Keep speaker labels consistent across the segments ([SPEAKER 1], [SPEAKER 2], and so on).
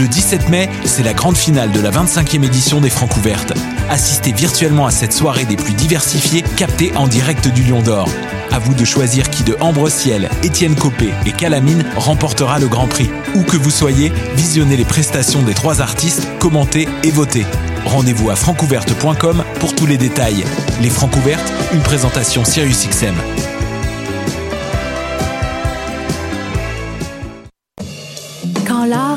[SPEAKER 1] Le 17 mai, c'est la grande finale de la 25e édition des Francs ouvertes. Assistez virtuellement à cette soirée des plus diversifiées, captée en direct du Lion d'Or. À vous de choisir qui de Ambre Ciel, Étienne Copé et Calamine remportera le Grand Prix. Où que vous soyez, visionnez les prestations des trois artistes, commentez et votez. Rendez-vous à francouverte.com pour tous les détails. Les Francs ouvertes, une présentation SiriusXM.
[SPEAKER 2] Quand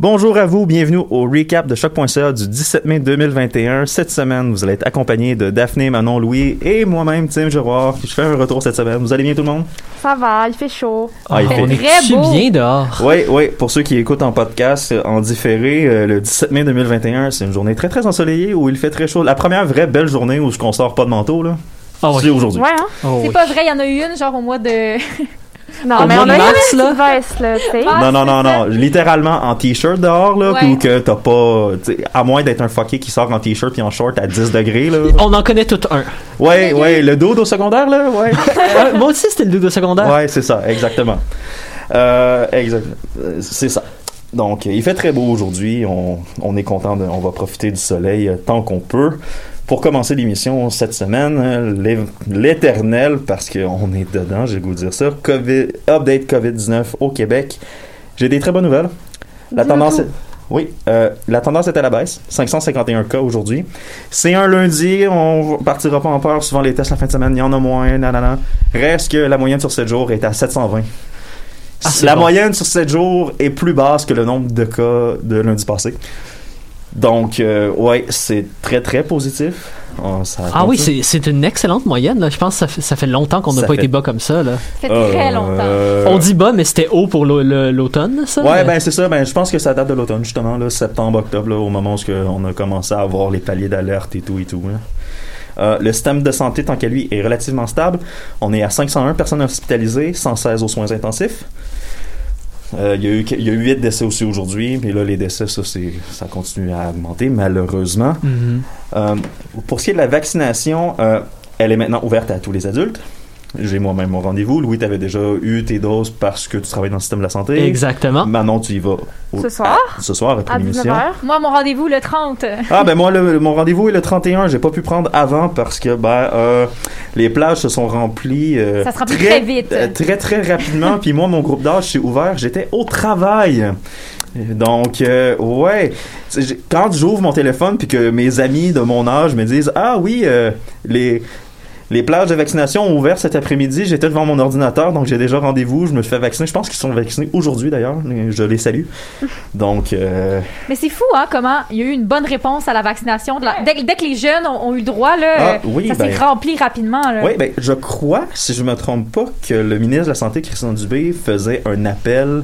[SPEAKER 3] Bonjour à vous, bienvenue au recap de choc.ca du 17 mai 2021. Cette semaine, vous allez être accompagné de Daphné, Manon, Louis et moi-même, Tim Giroir. Je fais un retour cette semaine. Vous allez bien tout le monde?
[SPEAKER 4] Ça va, il fait chaud.
[SPEAKER 3] Ah, il fait
[SPEAKER 4] On est
[SPEAKER 5] Tu bien dehors.
[SPEAKER 3] Oui, oui, pour ceux qui écoutent en podcast, euh, en différé, euh, le 17 mai 2021, c'est une journée très très ensoleillée où il fait très chaud. La première vraie belle journée où je ne sort pas de manteau, là,
[SPEAKER 5] Ah oui.
[SPEAKER 3] c'est aujourd'hui.
[SPEAKER 4] Ouais, hein?
[SPEAKER 5] Oh,
[SPEAKER 6] C'est
[SPEAKER 5] oui.
[SPEAKER 6] pas vrai, il y en a eu une, genre au mois de.
[SPEAKER 4] Non,
[SPEAKER 5] Au
[SPEAKER 4] mais
[SPEAKER 5] mois
[SPEAKER 4] on
[SPEAKER 5] de
[SPEAKER 4] a
[SPEAKER 5] mars,
[SPEAKER 4] une
[SPEAKER 5] là?
[SPEAKER 4] veste, là, tu sais.
[SPEAKER 6] Ah,
[SPEAKER 3] non, non, non, non. Littéralement en t-shirt dehors, là,
[SPEAKER 6] Ouais.
[SPEAKER 3] ou que t'as pas. t'sais, À moins d'être un fucké qui sort en t-shirt puis en short à 10 degrés, là.
[SPEAKER 5] On en connaît tout un.
[SPEAKER 3] Ouais, ouais, le dos au secondaire, là, ouais.
[SPEAKER 5] Euh, moi aussi, c'était le dodo secondaire.
[SPEAKER 3] Ouais, c'est ça, exactement. Euh, exact. euh, C'est ça. Donc, il fait très beau aujourd'hui. On, on est content, de, on va profiter du soleil euh, tant qu'on peut. Pour commencer l'émission cette semaine, l'é- l'éternel, parce qu'on est dedans, j'ai goût de dire ça, COVID, update COVID-19 au Québec. J'ai des très bonnes nouvelles. La tendance est- oui, euh, la tendance est à la baisse. 551 cas aujourd'hui. C'est un lundi, on partira pas en peur. Souvent, les tests la fin de semaine, il y en a moins, nanana. Reste que la moyenne sur 7 jours est à 720.
[SPEAKER 5] Ah,
[SPEAKER 3] la
[SPEAKER 5] bon.
[SPEAKER 3] moyenne sur 7 jours est plus basse que le nombre de cas de lundi passé. Donc, euh, ouais, c'est très, très positif. Oh, ça
[SPEAKER 5] Ah oui, c'est c'est une excellente moyenne. Là. Je pense que ça fait, ça fait longtemps qu'on n'a pas
[SPEAKER 3] fait-
[SPEAKER 5] été bas comme ça. Là.
[SPEAKER 6] Ça fait très longtemps.
[SPEAKER 3] Euh,
[SPEAKER 5] On dit bas, mais c'était haut pour l'automne, ça?
[SPEAKER 3] Ouais,
[SPEAKER 5] mais-
[SPEAKER 3] ben c'est ça. Ben, je pense que ça date de l'automne, justement, là, septembre, octobre, là, au moment où que on a commencé à avoir les paliers d'alerte et tout et tout. là. Euh, le système de santé, tant qu'à lui, est relativement stable. On est à 501 personnes hospitalisées, 116 aux soins intensifs. Euh, Il y, a eu- il y a eu 8 décès aussi aujourd'hui, puis là, les décès, ça, continue à augmenter, malheureusement.
[SPEAKER 5] Mhm.
[SPEAKER 3] Euh, pour ce qui est de la vaccination, euh, elle est maintenant ouverte à tous les adultes. J'ai moi-même mon rendez-vous. Louis, tu avais déjà eu tes doses parce que tu travailles dans le système de la santé.
[SPEAKER 5] Exactement.
[SPEAKER 3] Manon, tu y vas au-
[SPEAKER 4] Ce soir?
[SPEAKER 3] à- ce soir après
[SPEAKER 4] À
[SPEAKER 3] l'émission.
[SPEAKER 4] 19h.
[SPEAKER 6] Moi, mon rendez-vous le 30.
[SPEAKER 3] Ah ben moi le- mon rendez-vous est le 31, j'ai pas pu prendre avant parce que ben euh, les plages se sont remplies euh,
[SPEAKER 6] Ça se remplit très vite.
[SPEAKER 3] euh, très très rapidement puis moi mon groupe d'âge s'est ouvert, j'étais au travail. Donc euh, ouais, quand j'ouvre mon téléphone puis que mes amis de mon âge me disent "Ah oui, euh, les les plages de vaccination ont ouvert cet après-midi. J'étais devant mon ordinateur, donc j'ai déjà rendez-vous. Je me fais vacciner. Je pense qu'ils sont vaccinés aujourd'hui d'ailleurs. Je les salue. Donc, euh,
[SPEAKER 6] Mais c'est fou, hein, comment il y a eu une bonne réponse à la vaccination. de la- Dès, dès que les jeunes ont, ont eu le droit, là,
[SPEAKER 3] Ah,
[SPEAKER 6] euh,
[SPEAKER 3] oui,
[SPEAKER 6] ça
[SPEAKER 3] ben-
[SPEAKER 6] s'est rempli rapidement. Là.
[SPEAKER 3] Oui, ben, je crois, si je me trompe pas, que le ministre de la Santé, Christian Dubé, faisait un appel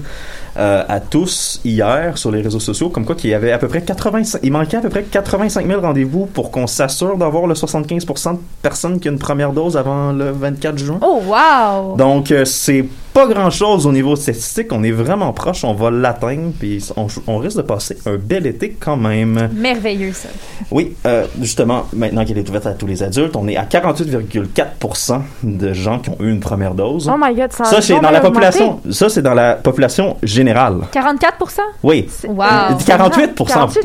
[SPEAKER 3] euh, à tous hier sur les réseaux sociaux, comme quoi qu'il y avait à peu près 85, il manquait à peu près 85 000 rendez-vous pour qu'on s'assure d'avoir le 75% de personnes qui ont une première dose avant le 24 juin.
[SPEAKER 6] Oh, wow!
[SPEAKER 3] Donc, euh, c'est pas grand-chose au niveau statistique. On est vraiment proche. On va l'atteindre. Puis on, on risque de passer un bel été quand même.
[SPEAKER 6] Merveilleux, ça.
[SPEAKER 3] Oui, euh, justement, maintenant qu'elle est ouverte à tous les adultes, on est à 48,4% de gens qui ont eu une première dose.
[SPEAKER 4] Oh my god, ça
[SPEAKER 3] Ça, c'est dans la
[SPEAKER 4] augmenté.
[SPEAKER 3] population. Ça, c'est dans la population générale.
[SPEAKER 6] 44%
[SPEAKER 3] Oui.
[SPEAKER 6] Wow.
[SPEAKER 3] 48
[SPEAKER 6] 48
[SPEAKER 3] C'est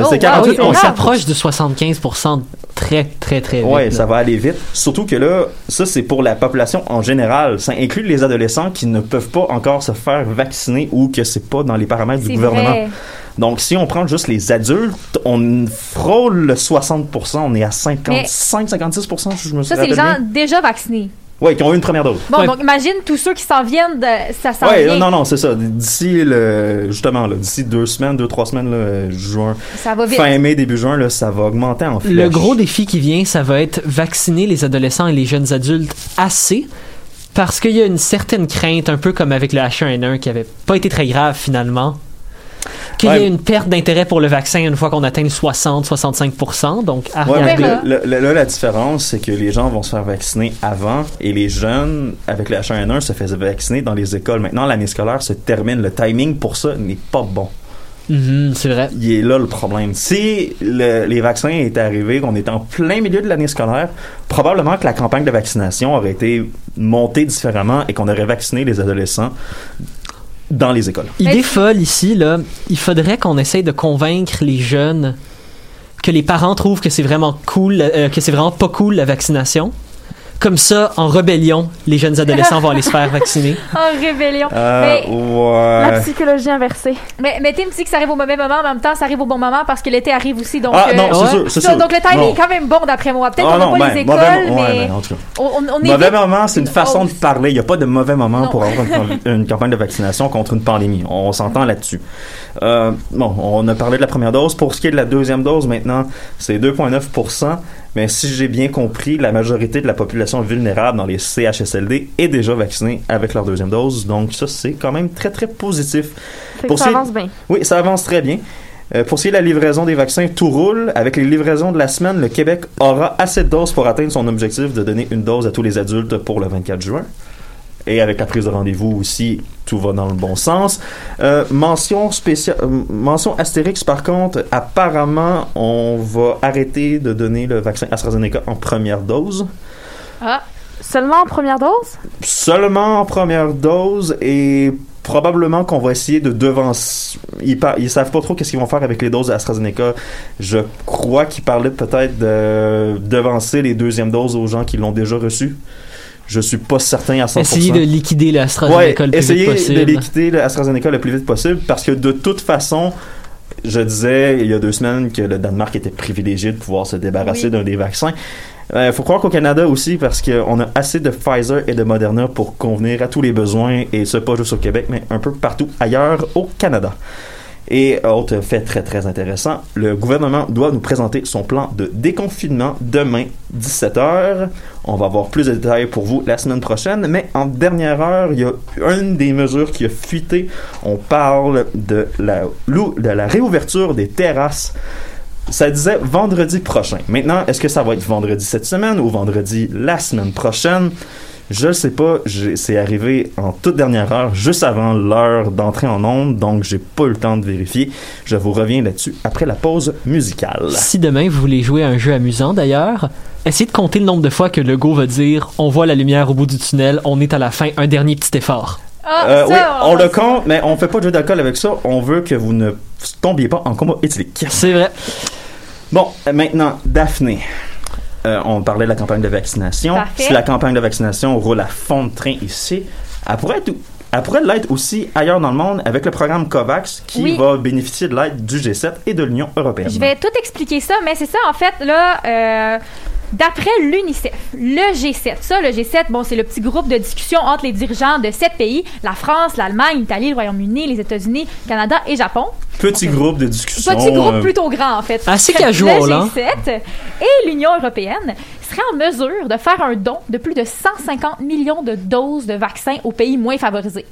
[SPEAKER 6] Oh, wow.
[SPEAKER 3] 48
[SPEAKER 5] Ah oui, on s'approche de 75% très, très, très vite.
[SPEAKER 3] Ouais,
[SPEAKER 5] là.
[SPEAKER 3] ça va aller vite. Surtout que là, ça, c'est pour la population en général. Ça inclut les adolescents qui ne peuvent pas encore se faire vacciner ou que c'est pas dans les paramètres du gouvernement.
[SPEAKER 6] vrai.
[SPEAKER 3] Donc, si on prend juste les adultes, on frôle le 60%. On est à 55-56%, si je me
[SPEAKER 6] Ça,
[SPEAKER 3] souviens
[SPEAKER 6] c'est les gens déjà vaccinés.
[SPEAKER 3] Oui, qui ont eu une première dose.
[SPEAKER 6] Bon,
[SPEAKER 5] Ouais.
[SPEAKER 6] donc imagine tous ceux qui s'en viennent, de, ça s'en
[SPEAKER 3] Ouais,
[SPEAKER 6] vient.
[SPEAKER 3] non, non, c'est ça. D'ici le, justement, là, d'ici deux semaines, deux, trois semaines, là, juin,
[SPEAKER 6] Ça va vite.
[SPEAKER 3] fin mai, début juin, là, ça va augmenter en flèche.
[SPEAKER 5] Le gros défi qui vient, ça va être vacciner les adolescents et les jeunes adultes assez. Parce qu'il y a une certaine crainte, un peu comme avec le H1N1, qui avait pas été très grave finalement, qu'il y ait une perte d'intérêt pour le vaccin une fois qu'on atteint le 60-65%. Donc, à
[SPEAKER 3] Ouais, le- le- là, la différence, c'est que les gens vont se faire vacciner avant et les jeunes, avec le H1N1, se faisaient vacciner dans les écoles. Maintenant, l'année scolaire se termine. Le timing pour ça n'est pas bon.
[SPEAKER 5] Mhm, c'est vrai.
[SPEAKER 3] Il est là le problème. Si le- les vaccins étaient arrivés, qu'on était en plein milieu de l'année scolaire, probablement que la campagne de vaccination aurait été montée différemment et qu'on aurait vacciné les adolescents dans les écoles.
[SPEAKER 5] Idée folle ici, là, il faudrait qu'on essaye de convaincre les jeunes que les parents trouvent que c'est vraiment cool, euh, que c'est vraiment pas cool la vaccination. Comme ça, en rébellion, les jeunes adolescents vont aller se faire vacciner.
[SPEAKER 6] En rébellion.
[SPEAKER 3] Euh,
[SPEAKER 6] mais,
[SPEAKER 4] La
[SPEAKER 3] ouais.
[SPEAKER 4] psychologie inversée.
[SPEAKER 6] mais, mais Tim dit que ça arrive au mauvais moment, mais en même temps, ça arrive au bon moment parce que l'été arrive aussi. Donc,
[SPEAKER 3] Ah
[SPEAKER 6] euh,
[SPEAKER 3] non, c'est
[SPEAKER 5] ouais.
[SPEAKER 3] sûr,
[SPEAKER 6] donc le timing
[SPEAKER 3] Non.
[SPEAKER 6] est quand même bon d'après moi. Peut-être
[SPEAKER 3] Ah
[SPEAKER 6] qu'on n'a pas
[SPEAKER 3] ben,
[SPEAKER 6] les écoles,
[SPEAKER 3] mauvais, ouais,
[SPEAKER 6] mais
[SPEAKER 3] ben, en tout cas.
[SPEAKER 6] on, on, on
[SPEAKER 3] Mauvais moment, c'est une façon
[SPEAKER 6] Oh.
[SPEAKER 3] de parler. Il n'y a pas de mauvais moment
[SPEAKER 6] Non.
[SPEAKER 3] pour avoir une, une campagne de vaccination contre une pandémie. On s'entend là-dessus. Euh, bon, on a parlé de la première dose. Pour ce qui est de la deuxième dose, maintenant, c'est 2,9% Mais si j'ai bien compris, la majorité de la population vulnérable dans les CHSLD est déjà vaccinée avec leur deuxième dose. Donc ça, c'est quand même très, très positif. Pour
[SPEAKER 4] ça avance bien.
[SPEAKER 3] Oui, ça avance très bien. Euh, pour ce qui est de la livraison des vaccins, tout roule. Avec les livraisons de la semaine, le Québec aura assez de doses pour atteindre son objectif de donner une dose à tous les adultes pour le 24 juin. Et avec la prise de rendez-vous aussi, tout va dans le bon sens. Euh, mention spéciale, euh, mention Astérix par contre, apparemment, on va arrêter de donner le vaccin AstraZeneca en première dose.
[SPEAKER 6] Ah,
[SPEAKER 4] Seulement en première dose?
[SPEAKER 3] Seulement en première dose et probablement qu'on va essayer de devancer. Ils, par- ils savent pas trop qu'est-ce qu'ils vont faire avec les doses AstraZeneca. Je crois qu'ils parlaient peut-être de devancer les deuxièmes doses aux gens qui l'ont déjà reçu. Je suis pas certain à 100%.
[SPEAKER 5] Essayer de liquider
[SPEAKER 3] Ouais,
[SPEAKER 5] l'AstraZeneca le plus vite possible.
[SPEAKER 3] de liquider le AstraZeneca le plus vite possible parce que de toute façon, je disais il y a deux semaines que le Danemark était privilégié de pouvoir se débarrasser
[SPEAKER 6] Oui.
[SPEAKER 3] d'un des vaccins. Il faut croire qu'au Canada aussi, parce qu'on a assez de Pfizer et de Moderna pour convenir à tous les besoins, et ce pas juste au Québec, mais un peu partout ailleurs au Canada. Et autre fait très très intéressant, le gouvernement doit nous présenter son plan de déconfinement demain 17h. On va avoir plus de détails pour vous la semaine prochaine, mais en dernière heure, il y a une des mesures qui a fuité. On parle de la, de la réouverture des terrasses. Ça disait vendredi prochain. Maintenant, est-ce que ça va être vendredi cette semaine ou vendredi la semaine prochaine? Je ne sais pas, c'est arrivé en toute dernière heure, juste avant l'heure d'entrée en onde, donc j'ai pas eu le temps de vérifier. Je vous reviens là-dessus après la pause musicale.
[SPEAKER 5] Si demain vous voulez jouer à un jeu amusant d'ailleurs, essayez de compter le nombre de fois que le go va dire on voit la lumière au bout du tunnel, on est à la fin, un dernier petit effort.
[SPEAKER 6] ah,
[SPEAKER 3] Euh,
[SPEAKER 6] ça,
[SPEAKER 3] oui, on le compte, mais on fait pas de jeu d'alcool avec ça. On veut que vous ne tombiez pas en combat éthylique.
[SPEAKER 5] C'est vrai.
[SPEAKER 3] Bon, euh, maintenant, Daphné. Euh, on parlait de la campagne de vaccination.
[SPEAKER 6] Parfait.
[SPEAKER 3] Si la campagne de vaccination roule à fond de train ici, elle pourrait être, elle pourrait l'être aussi ailleurs dans le monde avec le programme COVAX qui
[SPEAKER 6] Oui.
[SPEAKER 3] va bénéficier de l'aide du G7 et de l'Union européenne.
[SPEAKER 6] Je vais tout expliquer ça, mais c'est ça, en fait, là, euh, d'après l'UNICEF, le G7, ça, le G7, bon, c'est le petit groupe de discussion entre les dirigeants de sept pays, la France, l'Allemagne, l'Italie, le Royaume-Uni, les États-Unis, Canada et Japon.
[SPEAKER 3] Petit groupe de discussion.
[SPEAKER 6] Petit groupe
[SPEAKER 3] euh,
[SPEAKER 6] plutôt grand, en fait.
[SPEAKER 5] Assez casual,
[SPEAKER 6] le
[SPEAKER 5] hein?
[SPEAKER 6] G7 et l'Union européenne seraient en mesure de faire un don de plus de 150 millions de doses de vaccins aux pays moins favorisés.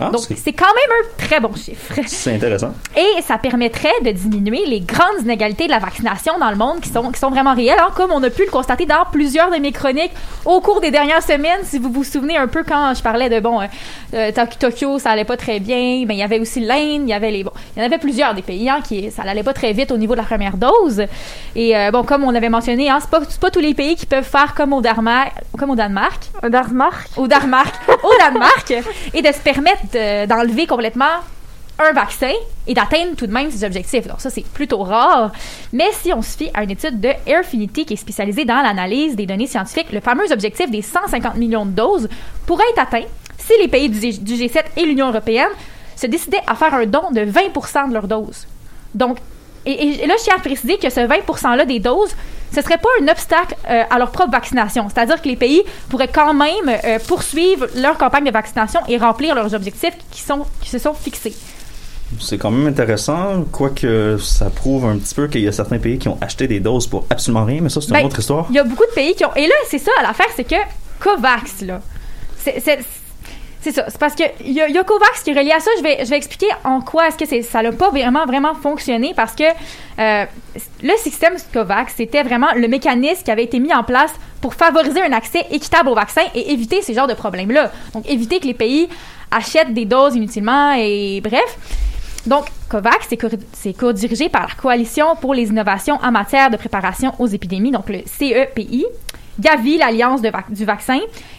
[SPEAKER 3] Ah,
[SPEAKER 6] Donc,
[SPEAKER 3] c'est-
[SPEAKER 6] quand même un très bon chiffre.
[SPEAKER 3] C'est intéressant.
[SPEAKER 6] Et ça permettrait de diminuer les grandes inégalités de la vaccination dans le monde qui sont, qui sont vraiment réelles, hein, comme on a pu le constater dans plusieurs de mes chroniques au cours des dernières semaines. Si vous vous souvenez un peu quand je parlais de, bon, euh, euh, Tok- Tokyo, ça allait pas très bien, mais il y avait aussi l'Inde, il y avait les, bon, il y en avait plusieurs des pays, hein, qui, ça allait pas très vite au niveau de la première dose. Et euh, bon, comme on avait mentionné, hein, c'est pas, c'est pas tous les pays qui peuvent faire comme au Danemark, comme au Danemark,
[SPEAKER 4] Un Danemark.
[SPEAKER 6] au Danemark, au Danemark, et de se permettre de- d'enlever complètement un vaccin et d'atteindre tout de même ses objectifs. Donc ça, c'est plutôt rare. Mais si on se fie à une étude de Airfinity qui est spécialisée dans l'analyse des données scientifiques, le fameux objectif des 150 millions de doses pourrait être atteint si les pays du G7 et l'Union européenne se décidaient à faire un don de 20% de leurs doses. Donc, et, et là, je tiens à préciser que ce 20 %-là des doses, ce serait pas un obstacle euh, à leur propre vaccination. C'est-à-dire que les pays pourraient quand même euh, poursuivre leur campagne de vaccination et remplir leurs objectifs qui, sont, qui se sont fixés.
[SPEAKER 3] C'est quand même intéressant, quoique ça prouve un petit peu qu'il y a certains pays qui ont acheté des doses pour absolument rien, mais ça, c'est une
[SPEAKER 6] Ben,
[SPEAKER 3] autre histoire.
[SPEAKER 6] Il y a beaucoup de pays qui ont. Et là, c'est ça, l'affaire, c'est que COVAX, là. C'est. C'est- ça, c'est parce que il y, a- COVAX qui est relié à ça. Je vais, je vais expliquer en quoi est-ce que ça n'a pas vraiment, vraiment fonctionné parce que euh, le système COVAX, c'était vraiment le mécanisme qui avait été mis en place pour favoriser un accès équitable au vaccin et éviter ces genres de problèmes-là. Donc, éviter que les pays achètent des doses inutilement et bref. Donc, COVAX, c'est co- c'est co-dirigé par la Coalition pour les innovations en matière de préparation aux épidémies, donc le CEPI, Gavi, l'Alliance vac- du vaccin,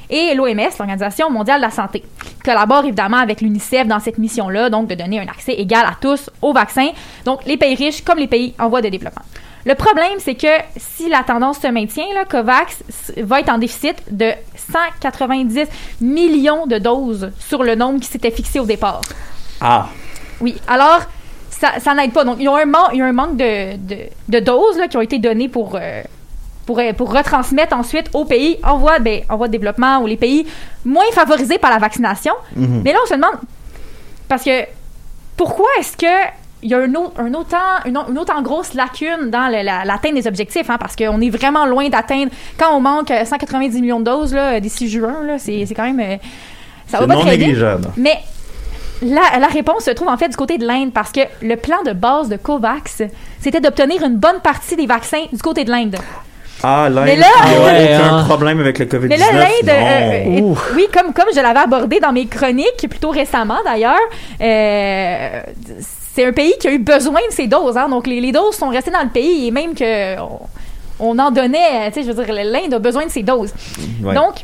[SPEAKER 6] et l'OMS, l'Organisation mondiale de la santé. Collaborent évidemment avec l'UNICEF dans cette mission-là, donc de donner un accès égal à tous au vaccin, donc les pays riches comme les pays en voie de développement. Le problème, c'est que si la tendance se maintient, là, COVAX va être en déficit de 190 millions de doses sur le nombre qui s'était fixé au départ.
[SPEAKER 3] Ah,
[SPEAKER 6] Oui, alors, ça, ça n'aide pas. Donc, il y a un, man- il y a un manque de, de, de doses là, qui ont été données pour, euh, pour, euh, pour retransmettre ensuite aux pays en voie, ben, en voie de développement ou les pays moins favorisés par la vaccination.
[SPEAKER 3] Mhm.
[SPEAKER 6] Mais là, on se demande, parce que pourquoi est-ce que il y a un autre, un autant, une, une autant grosse lacune dans la- l'atteinte des objectifs, hein, parce qu'on est vraiment loin d'atteindre. Quand on manque euh, 190 millions de doses d'ici juin, c'est quand même. euh, ça va pas
[SPEAKER 3] non
[SPEAKER 6] très vite. Mais la, la réponse se trouve en fait du côté de l'Inde parce que le plan de base de COVAX, c'était d'obtenir une bonne partie des vaccins du côté de l'Inde.
[SPEAKER 3] Ah, l'Inde,
[SPEAKER 6] Mais là-
[SPEAKER 3] il y a
[SPEAKER 5] Ouais,
[SPEAKER 3] aucun
[SPEAKER 5] hein.
[SPEAKER 3] problème avec le COVID-19.
[SPEAKER 6] Mais là, l'Inde, euh,
[SPEAKER 5] Ouh.
[SPEAKER 6] oui, comme, comme je l'avais abordé dans mes chroniques, plutôt récemment d'ailleurs, euh, c'est un pays qui a eu besoin de ces doses. Hein, donc, les, les doses sont restées dans le pays et même que on, on en donnait, tu sais, je veux dire, l'Inde a besoin de ces doses.
[SPEAKER 3] Ouais.
[SPEAKER 6] Donc,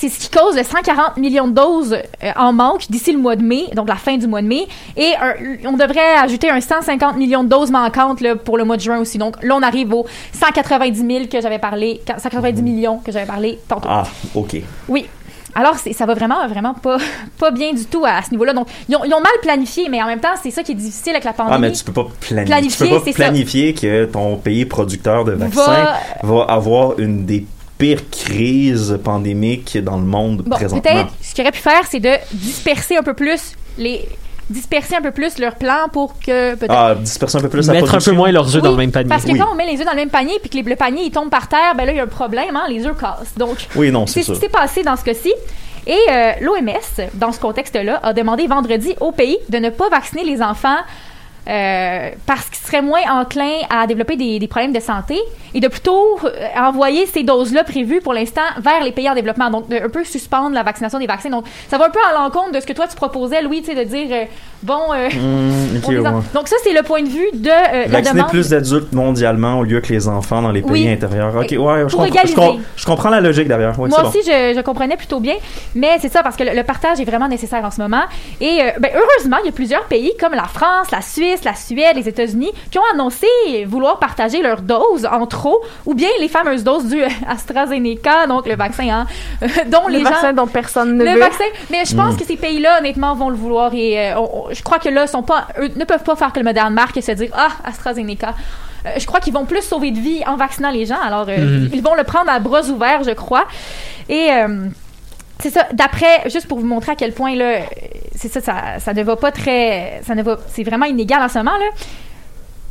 [SPEAKER 6] c'est ce qui cause le 140 millions de doses euh, en manque d'ici le mois de mai, donc la fin du mois de mai. Et un- on devrait ajouter un 150 millions de doses manquantes là, pour le mois de juin aussi. Donc là, on arrive aux 190 000 que j'avais parlé, 190 millions que j'avais parlé tantôt.
[SPEAKER 3] Ah, OK.
[SPEAKER 6] Oui. Alors, ça va vraiment, vraiment pas, pas bien du tout à, ce niveau-là. Donc, ils ont, ils ont mal planifié, mais en même temps, c'est ça qui est difficile avec la pandémie.
[SPEAKER 3] Ah, mais tu peux pas planifier.
[SPEAKER 6] Planifier,
[SPEAKER 3] tu peux pas
[SPEAKER 6] ça.
[SPEAKER 3] planifier que ton pays producteur de vaccins
[SPEAKER 6] Va-
[SPEAKER 3] va, avoir une des pires crises pandémiques dans le monde
[SPEAKER 6] Bon,
[SPEAKER 3] présentement.
[SPEAKER 6] peut-être, ce qu'ils auraient pu faire, c'est de disperser un peu plus les disperser un peu plus leur plan pour que peut-être
[SPEAKER 3] Ah, disperser un peu plus
[SPEAKER 5] Mettre un peu moins leurs œufs dans le même panier.
[SPEAKER 6] Parce que
[SPEAKER 3] Oui.
[SPEAKER 6] quand on met les œufs dans le même panier puis que les- le panier il tombe par terre, ben là il y a un problème, hein, les œufs cassent. Donc
[SPEAKER 3] Oui, non,
[SPEAKER 6] c'est
[SPEAKER 3] c'est
[SPEAKER 6] ce qui s'est passé dans ce cas-ci. Et euh, l'OMS, dans ce contexte-là, a demandé vendredi au pays de ne pas vacciner les enfants euh, parce qu'ils seraient moins enclins à développer des, des problèmes de santé et de plutôt euh, envoyer ces doses-là prévues pour l'instant vers les pays en développement. Donc, de un peu suspendre la vaccination des vaccins. Donc, ça va un peu à l'encontre de ce que toi tu proposais, Louis, tu sais, de dire, euh, bon, euh,
[SPEAKER 3] ok,
[SPEAKER 6] on les en-
[SPEAKER 3] ouais.
[SPEAKER 6] donc ça, c'est le point de vue de la
[SPEAKER 3] Vacciner
[SPEAKER 6] demande.
[SPEAKER 3] plus d'adultes mondialement au lieu que les enfants dans les pays
[SPEAKER 6] Oui.
[SPEAKER 3] intérieurs. Ok, ouais, je, je,
[SPEAKER 6] égaliser.
[SPEAKER 3] com- je comprends la logique. Ouais,
[SPEAKER 6] Moi
[SPEAKER 3] bon.
[SPEAKER 6] aussi, je, je comprenais plutôt bien, mais c'est ça parce que le, le partage est vraiment nécessaire en ce moment. Et ben, heureusement, il y a plusieurs pays comme la France, la Suisse, la Suède, les États-Unis qui ont annoncé vouloir partager leurs doses en trop, ou bien les fameuses doses du AstraZeneca, donc le vaccin, hein, dont
[SPEAKER 4] Le
[SPEAKER 6] les
[SPEAKER 4] vaccin
[SPEAKER 6] gens.
[SPEAKER 4] dont personne ne
[SPEAKER 6] Le
[SPEAKER 4] veut.
[SPEAKER 6] vaccin, mais je
[SPEAKER 3] Mm.
[SPEAKER 6] pense que ces pays-là, honnêtement, vont le vouloir et euh, on- on- je crois que là, sont pas, eux ne peuvent pas faire que le moderne marque et se dire ah AstraZeneca. Euh, je crois qu'ils vont plus sauver de vie en vaccinant les gens. Alors, euh,
[SPEAKER 5] Mhm.
[SPEAKER 6] ils vont le prendre à bras ouverts, je crois. Et euh, c'est ça. D'après, juste pour vous montrer à quel point là, c'est ça, ça, ça ne va pas très, ça ne va, c'est vraiment inégal en ce moment là.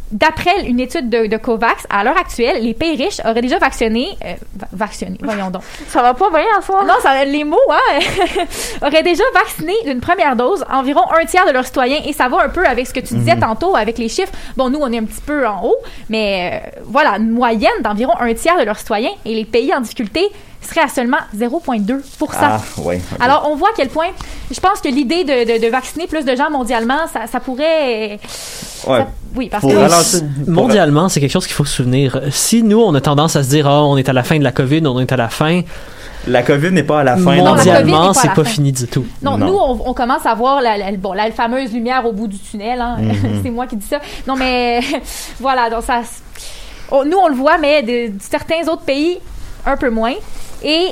[SPEAKER 6] D'après une étude de, de COVAX, à l'heure actuelle, les pays riches auraient déjà vacciné, euh, va- vacciné, voyons donc.
[SPEAKER 4] Ça va pas bien en soi.
[SPEAKER 6] Non, ça, les mots, hein, auraient déjà vacciné d'une première dose environ un tiers de leurs citoyens. Et ça va un peu avec ce que tu disais tantôt, avec les chiffres. Bon, nous, on est un petit peu en haut, mais euh, voilà, une moyenne d'environ un tiers de leurs citoyens. Et les pays en difficulté seraient à seulement 0,2
[SPEAKER 3] Ah, ouais. ok.
[SPEAKER 6] alors, on voit à quel point, je pense que l'idée de, de- de vacciner plus de gens mondialement, ça, ça pourrait...
[SPEAKER 3] Ouais.
[SPEAKER 6] ça- oui, parce que...
[SPEAKER 3] ralentir.
[SPEAKER 5] Mondialement, c'est quelque chose qu'il faut se souvenir. Si nous, on a tendance à se dire, ah, on est à la fin de la COVID, on est à la fin,
[SPEAKER 3] La COVID n'est pas à la fin.
[SPEAKER 5] Mondialement,
[SPEAKER 6] pas
[SPEAKER 5] c'est pas
[SPEAKER 6] fin.
[SPEAKER 5] fini du tout.
[SPEAKER 6] Non,
[SPEAKER 3] Non.
[SPEAKER 6] nous, on, on commence à voir la, la- bon, la fameuse lumière au bout du tunnel. hein.
[SPEAKER 3] Mhm.
[SPEAKER 6] c'est moi qui dis ça. Non, mais voilà, donc ça... on- nous, on le voit, mais de, de certains autres pays, un peu moins. Et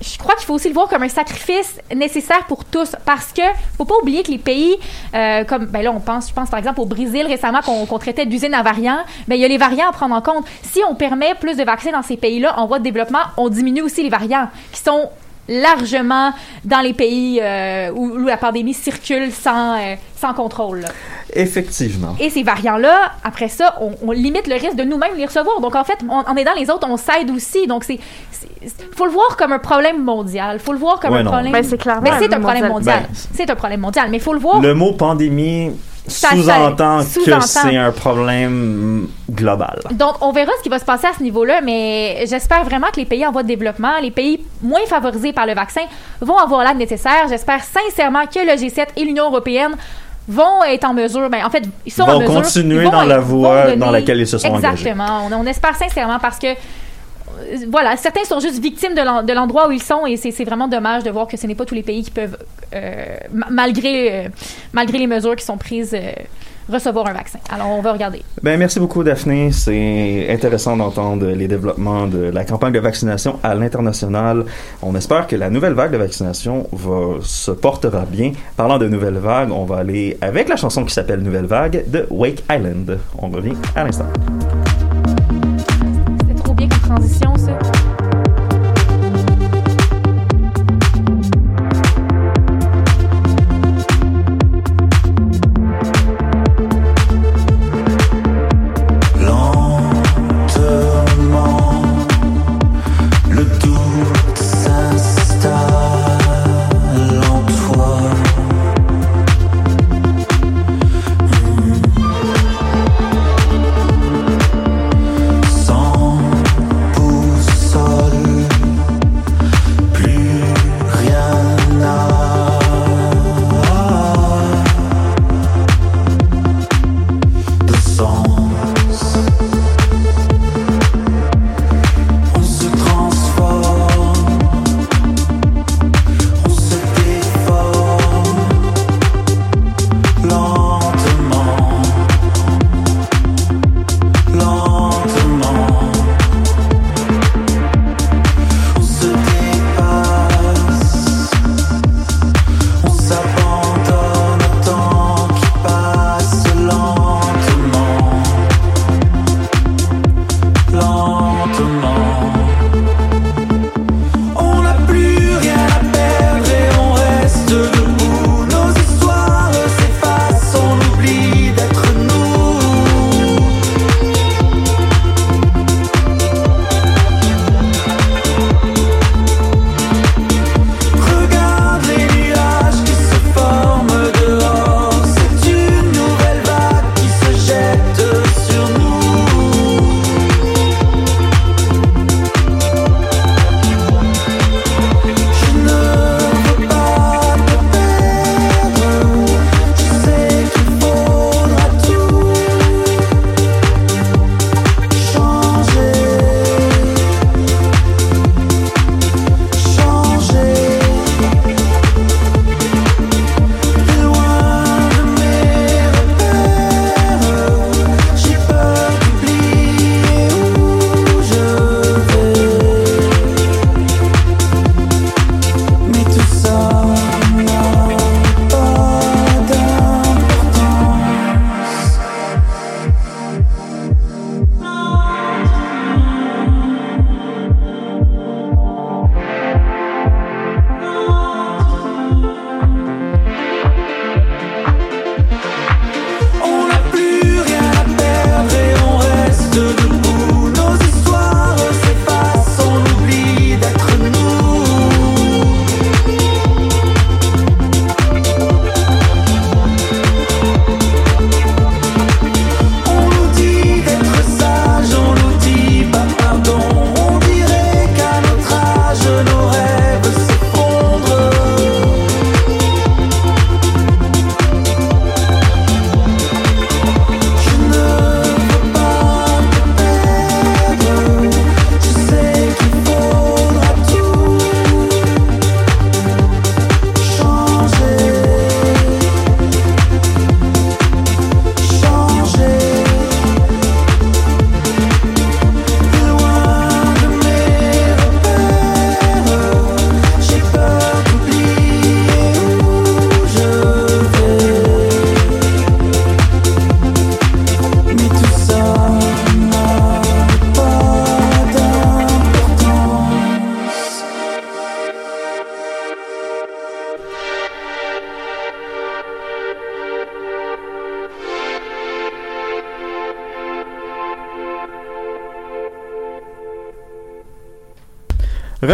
[SPEAKER 6] je crois qu'il faut aussi le voir comme un sacrifice nécessaire pour tous parce que faut pas oublier que les pays euh, comme ben là on pense je pense par exemple au Brésil récemment qu'on qu'on traitait d'usine à variants ben il y a les variants à prendre en compte. Si on permet plus de vaccins dans ces pays-là en voie de développement on diminue aussi les variants qui sont largement dans les pays euh, où, où la pandémie circule sans euh, sans contrôle là.
[SPEAKER 3] Effectivement.
[SPEAKER 6] Et ces variants-là, après ça, on, on limite le risque de nous-mêmes les recevoir. Donc, en fait, on- en aidant les autres, on s'aide aussi. Donc, c'est, faut le voir comme un problème mondial. faut le voir comme
[SPEAKER 3] Ouais,
[SPEAKER 6] un
[SPEAKER 3] non.
[SPEAKER 6] problème.
[SPEAKER 4] Ben, c'est clairement
[SPEAKER 6] Mais c'est un
[SPEAKER 4] un
[SPEAKER 6] problème
[SPEAKER 4] mondial.
[SPEAKER 6] mondial.
[SPEAKER 3] Ben,
[SPEAKER 6] c'est un problème mondial. Mais il faut le voir.
[SPEAKER 3] Le mot pandémie sous-entend que c'est un problème global.
[SPEAKER 6] Donc, on verra ce qui va se passer à ce niveau-là, mais j'espère vraiment que les pays en voie de développement, les pays moins favorisés par le vaccin, vont avoir l'aide nécessaire. J'espère sincèrement que le G7 et l'Union européenne vont être en mesure, ben, en fait, ils sont
[SPEAKER 3] Vont
[SPEAKER 6] en mesure.
[SPEAKER 3] continuer
[SPEAKER 6] ils vont
[SPEAKER 3] dans la voie dans laquelle ils se sont engagés.
[SPEAKER 6] Exactement. On, on espère sincèrement parce que, voilà, certains sont juste victimes de l'en- de l'endroit où ils sont et c'est vraiment dommage de voir que ce n'est pas tous les pays qui peuvent, euh, ma- malgré, euh, malgré les mesures qui sont prises, euh, recevoir un vaccin. Alors, on va regarder.
[SPEAKER 3] Ben, merci beaucoup, Daphné. C'est intéressant d'entendre les développements de la campagne de vaccination à l'international. On espère que la nouvelle vague de vaccination va, se portera bien. Parlant de nouvelle vague, on va aller avec la chanson qui s'appelle Nouvelle Vague de Wake Island. On revient à l'instant.
[SPEAKER 6] Transition.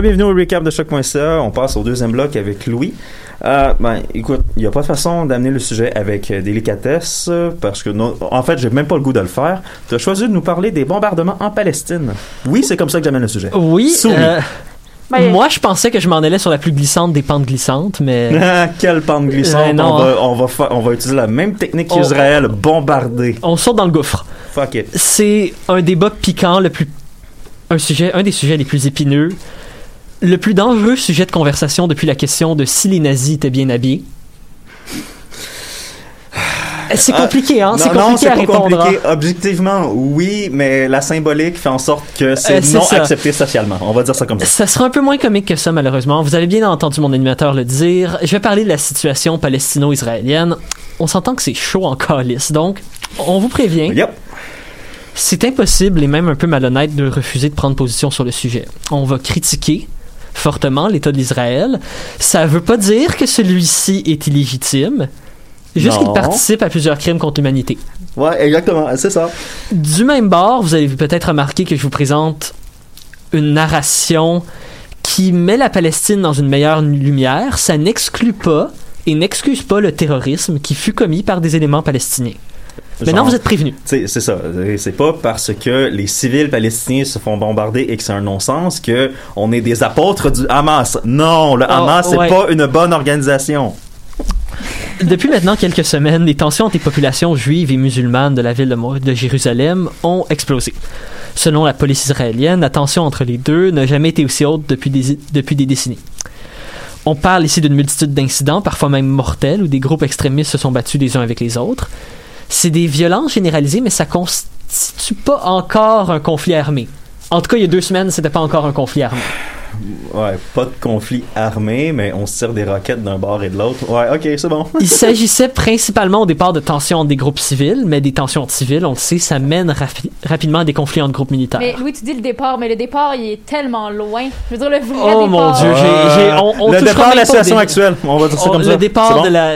[SPEAKER 3] Bienvenue au recap de choc.ca. On passe au deuxième bloc avec Louis. Euh, ben, écoute, il n'y a pas de façon d'amener le sujet avec euh, délicatesse euh, parce que, non, en fait, j'ai même pas le goût de le faire. Tu as choisi de nous parler des bombardements en Palestine. Oui, c'est comme ça que j'amène le sujet.
[SPEAKER 5] Oui, euh,
[SPEAKER 4] Ben,
[SPEAKER 5] moi je pensais que je m'en allais sur la plus glissante des pentes glissantes, mais
[SPEAKER 3] Quelle pente glissante.
[SPEAKER 5] Euh, non,
[SPEAKER 3] on, va, on, va fa- on va utiliser la même technique
[SPEAKER 5] On-
[SPEAKER 3] qu'Israël, bombarder.
[SPEAKER 5] on saute dans le gouffre.
[SPEAKER 3] Fuck it.
[SPEAKER 5] C'est un débat piquant, le plus, un sujet, un des sujets les plus épineux, le plus dangereux sujet de conversation depuis la question de si les nazis étaient bien habillés? C'est compliqué, hein?
[SPEAKER 3] Non,
[SPEAKER 5] C'est
[SPEAKER 3] non,
[SPEAKER 5] compliqué
[SPEAKER 3] c'est
[SPEAKER 5] à répondre. hein.
[SPEAKER 3] compliqué. Objectivement, oui, mais la symbolique fait en sorte que c'est
[SPEAKER 5] Euh, c'est
[SPEAKER 3] non
[SPEAKER 5] ça.
[SPEAKER 3] accepté socialement. On va dire ça comme ça.
[SPEAKER 5] Ça sera un peu moins comique que ça, malheureusement. Vous avez bien entendu mon animateur le dire. Je vais parler de la situation palestino-israélienne. On s'entend que c'est chaud en calice, donc on vous prévient.
[SPEAKER 3] Yep.
[SPEAKER 5] C'est impossible et même un peu malhonnête de refuser de prendre position sur le sujet. On va critiquer fortement l'État d'Israël. Ça veut pas dire que celui-ci est illégitime, juste qu'il participe à plusieurs crimes contre l'humanité.
[SPEAKER 3] Ouais, exactement. C'est ça.
[SPEAKER 5] Du même bord, vous avez peut-être remarqué que je vous présente une narration qui met la Palestine dans une meilleure lumière. Ça n'exclut pas et n'excuse pas le terrorisme qui fut commis par des éléments palestiniens. Maintenant, vous êtes
[SPEAKER 3] sais, C'est ça. C'est pas parce que les civils palestiniens se font bombarder et que c'est un non-sens que on est des apôtres du Hamas. Non, le
[SPEAKER 5] Ah,
[SPEAKER 3] Hamas, c'est
[SPEAKER 5] ouais.
[SPEAKER 3] pas une bonne organisation.
[SPEAKER 5] Depuis maintenant quelques semaines, les tensions entre les populations juives et musulmanes de la ville de, de Jérusalem ont explosé. Selon la police israélienne, la tension entre les deux n'a jamais été aussi haute depuis des, depuis des décennies. On parle ici d'une multitude d'incidents, parfois même mortels, où des groupes extrémistes se sont battus les uns avec les autres. C'est des violences généralisées, mais ça constitue pas encore un conflit armé. En tout cas, il y a deux semaines, c'était pas encore un conflit armé.
[SPEAKER 3] Ouais, pas de conflit armé, mais on se tire des roquettes d'un bord et de l'autre. Ouais, ok, c'est bon.
[SPEAKER 5] Il s'agissait principalement au départ de tensions entre des groupes civils, mais des tensions entre civils, on le sait, ça mène rapi- rapidement à des conflits entre groupes militaires.
[SPEAKER 6] Mais Louis, tu dis le départ, mais le départ, il est tellement loin. Je veux dire, le vrai
[SPEAKER 5] Oh
[SPEAKER 6] départ.
[SPEAKER 5] mon Dieu, j'ai- on- on
[SPEAKER 3] le départ de la situation actuelle, on va dire ça
[SPEAKER 5] On-
[SPEAKER 3] comme
[SPEAKER 5] le
[SPEAKER 3] ça.
[SPEAKER 5] départ
[SPEAKER 3] C'est bon?
[SPEAKER 5] de la.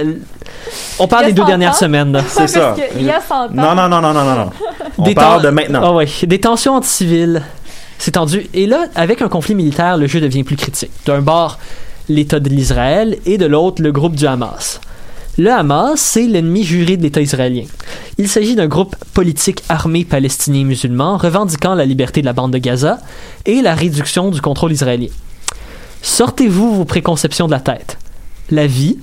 [SPEAKER 5] On parle
[SPEAKER 6] Il
[SPEAKER 5] des deux
[SPEAKER 6] 100
[SPEAKER 5] dernières semaines.
[SPEAKER 3] C'est ça.
[SPEAKER 6] Qu'il y a 100 ans.
[SPEAKER 3] Non, non, non, non, non, non. On
[SPEAKER 5] Des
[SPEAKER 3] parle de maintenant.
[SPEAKER 5] Ah ouais, des tensions entre civils s'est tendu. Et là, avec un conflit militaire, le jeu devient plus critique. D'un bord, l'État de l'Israël et de l'autre, le groupe du Hamas. Le Hamas, c'est l'ennemi juré de l'État israélien. Il s'agit d'un groupe politique armé palestinien musulman revendiquant la liberté de la bande de Gaza et la réduction du contrôle israélien. Sortez-vous vos préconceptions de la tête. La vie,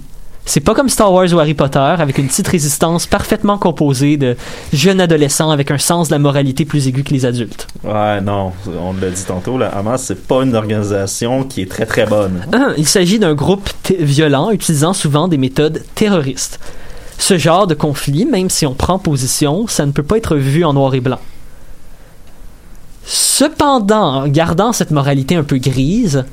[SPEAKER 5] c'est pas comme Star Wars ou Harry Potter avec une petite résistance parfaitement composée de jeunes adolescents avec un sens de la moralité plus aigu que les adultes.
[SPEAKER 3] Ouais, non, on l'a dit tantôt, le Hamas, c'est pas une organisation qui est très très bonne.
[SPEAKER 5] Il s'agit d'un groupe violent utilisant souvent des méthodes terroristes. Ce genre de conflit, même si on prend position, ça ne peut pas être vu en noir et blanc. Cependant, en gardant cette moralité un peu grise,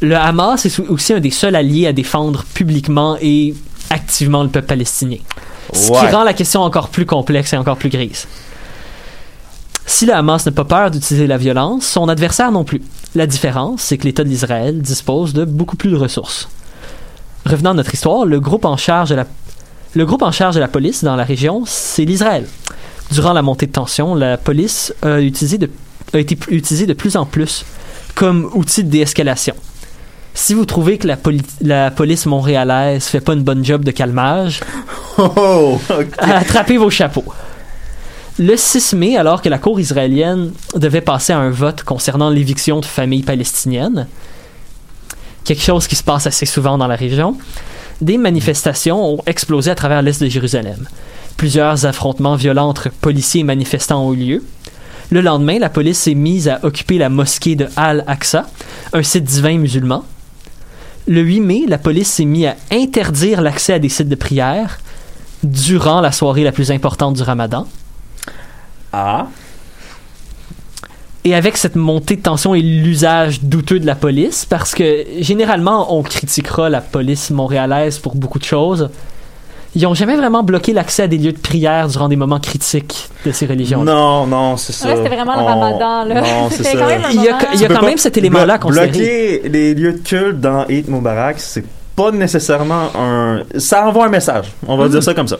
[SPEAKER 5] le Hamas est aussi un des seuls alliés à défendre publiquement et activement le peuple palestinien. Ce
[SPEAKER 3] Ouais.
[SPEAKER 5] qui rend la question encore plus complexe et encore plus grise. Si le Hamas n'a pas peur d'utiliser la violence, son adversaire non plus. La différence, c'est que l'État d'Israël dispose de beaucoup plus de ressources. Revenant à notre histoire, le groupe en charge de la, le groupe en charge de la police dans la région, c'est l'Israël. Durant la montée de tension, la police a, utilisé de, a été utilisée de plus en plus comme outil de déescalation. Si vous trouvez que la, poli- la police montréalaise fait pas une bonne job de calmage,
[SPEAKER 3] Oh.
[SPEAKER 5] Attrapez vos chapeaux. Le 6 mai, alors que la Cour israélienne devait passer à un vote concernant l'éviction de familles palestiniennes, quelque chose qui se passe assez souvent dans la région, des manifestations ont explosé à travers l'est de Jérusalem. Plusieurs affrontements violents entre policiers et manifestants ont eu lieu. Le lendemain, la police s'est mise à occuper la mosquée de Al-Aqsa, un site divin musulman. Le 8 mai, la police s'est mise à interdire l'accès à des sites de prière durant la soirée la plus importante du ramadan.
[SPEAKER 3] Ah,
[SPEAKER 5] Et avec cette montée de tension et l'usage douteux de la police, parce que généralement on critiquera la police montréalaise pour beaucoup de choses, ils n'ont jamais vraiment bloqué l'accès à des lieux de prière durant des moments critiques de ces religions.
[SPEAKER 3] non, non, c'est ça.
[SPEAKER 6] Là, c'était vraiment le
[SPEAKER 3] On-
[SPEAKER 6] ramadan, là.
[SPEAKER 3] Non, c'est
[SPEAKER 6] C'était
[SPEAKER 3] ça.
[SPEAKER 6] quand même un
[SPEAKER 5] Il y a, il y quand même cet élément-là considérer.
[SPEAKER 3] Bloquer les lieux de culte dans Eid Mubarak, c'est pas nécessairement un. Ça envoie un message. On va
[SPEAKER 5] Mhm.
[SPEAKER 3] dire ça comme ça.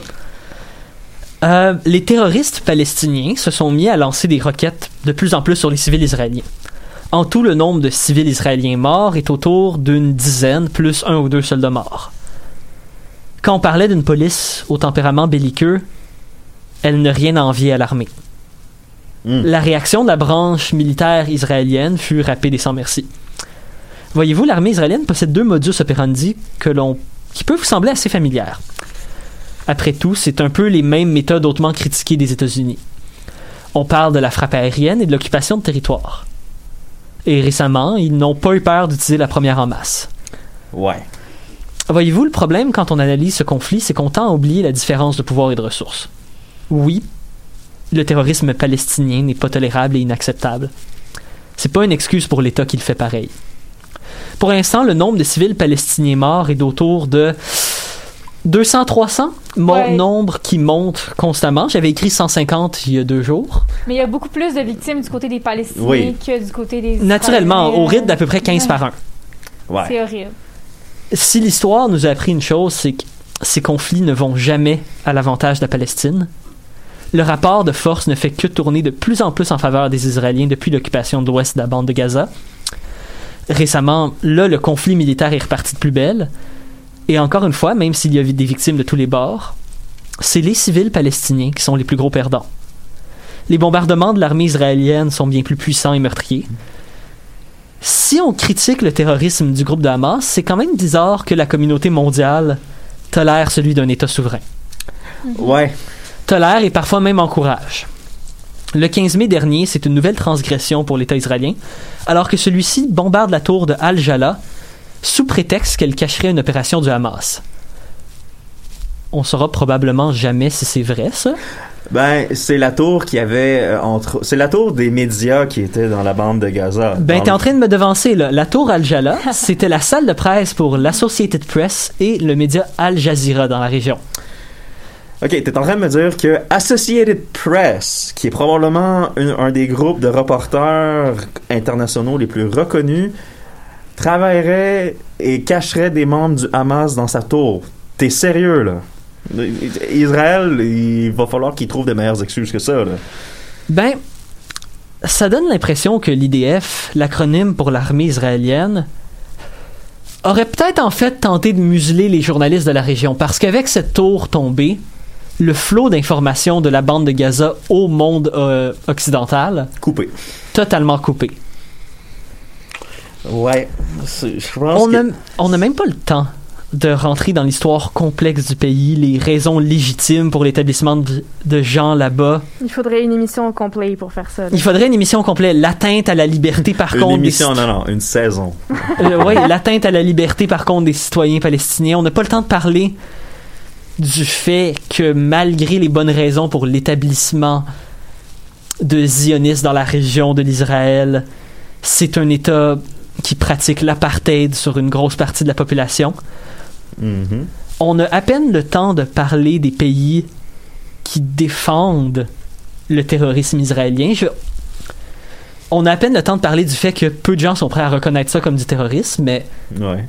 [SPEAKER 5] Euh, les terroristes palestiniens se sont mis à lancer des roquettes de plus en plus sur les civils israéliens. En tout, le nombre de civils israéliens morts est autour d'une dizaine, plus un ou deux soldats morts. Quand on parlait d'une police au tempérament belliqueux, elle n'a rien à envier à l'armée.
[SPEAKER 3] Hmm.
[SPEAKER 5] La réaction de la branche militaire israélienne fut rapide et sans merci. Voyez-vous, l'armée israélienne possède deux modus operandi que l'on, qui peuvent vous sembler assez familières. Après tout, c'est un peu les mêmes méthodes hautement critiquées des États-Unis. On parle de la frappe aérienne et de l'occupation de territoire. Et récemment, ils n'ont pas eu peur d'utiliser la première en masse.
[SPEAKER 3] Ouais.
[SPEAKER 5] Voyez-vous, le problème quand on analyse ce conflit, c'est qu'on tend à oublier la différence de pouvoir et de ressources. Oui, le terrorisme palestinien n'est pas tolérable et inacceptable. C'est pas une excuse pour l'État qui le fait pareil. Pour l'instant, le nombre de civils palestiniens morts est d'autour de 200-300, mon
[SPEAKER 6] Ouais.
[SPEAKER 5] nombre qui monte constamment. J'avais écrit 150 il y a deux jours.
[SPEAKER 6] Mais il y a beaucoup plus de victimes du côté des Palestiniens
[SPEAKER 3] Oui.
[SPEAKER 6] que du côté des
[SPEAKER 5] Naturellement,
[SPEAKER 6] Israéliens.
[SPEAKER 5] au rythme d'à peu près 15 par 1.
[SPEAKER 3] Ouais.
[SPEAKER 6] C'est horrible.
[SPEAKER 5] Si l'histoire nous a appris une chose, c'est que ces conflits ne vont jamais à l'avantage de la Palestine. Le rapport de force ne fait que tourner de plus en plus en faveur des Israéliens depuis l'occupation de l'ouest de la bande de Gaza. Récemment, là, le conflit militaire est reparti de plus belle. Et encore une fois, même s'il y a des victimes de tous les bords, c'est les civils palestiniens qui sont les plus gros perdants. Les bombardements de l'armée israélienne sont bien plus puissants et meurtriers. Si on critique le terrorisme du groupe de Hamas, c'est quand même bizarre que la communauté mondiale tolère celui d'un État souverain.
[SPEAKER 3] Ouais.
[SPEAKER 5] Tolère et parfois même encourage. Le 15 mai dernier, c'est une nouvelle transgression pour l'État israélien, alors que celui-ci bombarde la tour de Al-Jala sous prétexte qu'elle cacherait une opération du Hamas. On saura probablement jamais si c'est vrai, ça.
[SPEAKER 3] Ben, c'est la tour qui avait euh, entre. C'est la tour des médias qui était dans la bande de Gaza.
[SPEAKER 5] Ben, t'es
[SPEAKER 3] le-
[SPEAKER 5] en train de me devancer, là. La tour Al-Jala, c'était la salle de presse pour l'Associated Press et le média Al Jazeera dans la région.
[SPEAKER 3] Ok, t'es en train de me dire que Associated Press, qui est probablement un, un des groupes de reporters internationaux les plus reconnus, travaillerait et cacherait des membres du Hamas dans sa tour. T'es sérieux, là? Israël, il va falloir qu'il trouve des meilleures excuses que ça, là.
[SPEAKER 5] Ben, ça donne l'impression que l'IDF, l'acronyme pour l'armée israélienne, aurait peut-être en fait tenté de museler les journalistes de la région parce qu'avec cette tour tombée, le flot d'informations de la bande de Gaza au monde euh, occidental
[SPEAKER 3] Coupé.
[SPEAKER 5] totalement coupé.
[SPEAKER 3] Ouais. Je pense
[SPEAKER 5] On
[SPEAKER 3] que-
[SPEAKER 5] n'a on n'a même pas le temps de rentrer dans l'histoire complexe du pays, les raisons légitimes pour l'établissement de, de gens là-bas.
[SPEAKER 4] Il faudrait une émission complète pour faire ça. là.
[SPEAKER 5] Il faudrait une émission complète. L'atteinte à la liberté, par
[SPEAKER 3] Une
[SPEAKER 5] contre, des
[SPEAKER 3] émission, non, non, une saison.
[SPEAKER 5] Euh, oui, l'atteinte à la liberté, par contre, des citoyens palestiniens. On n'a pas le temps de parler du fait que malgré les bonnes raisons pour l'établissement de zionistes dans la région de l'Israël, c'est un État qui pratique l'apartheid sur une grosse partie de la population.
[SPEAKER 3] Mhm.
[SPEAKER 5] On a à peine le temps de parler des pays qui défendent le terrorisme israélien. Je- On a à peine le temps de parler du fait que peu de gens sont prêts à reconnaître ça comme du terrorisme, mais
[SPEAKER 3] Ouais.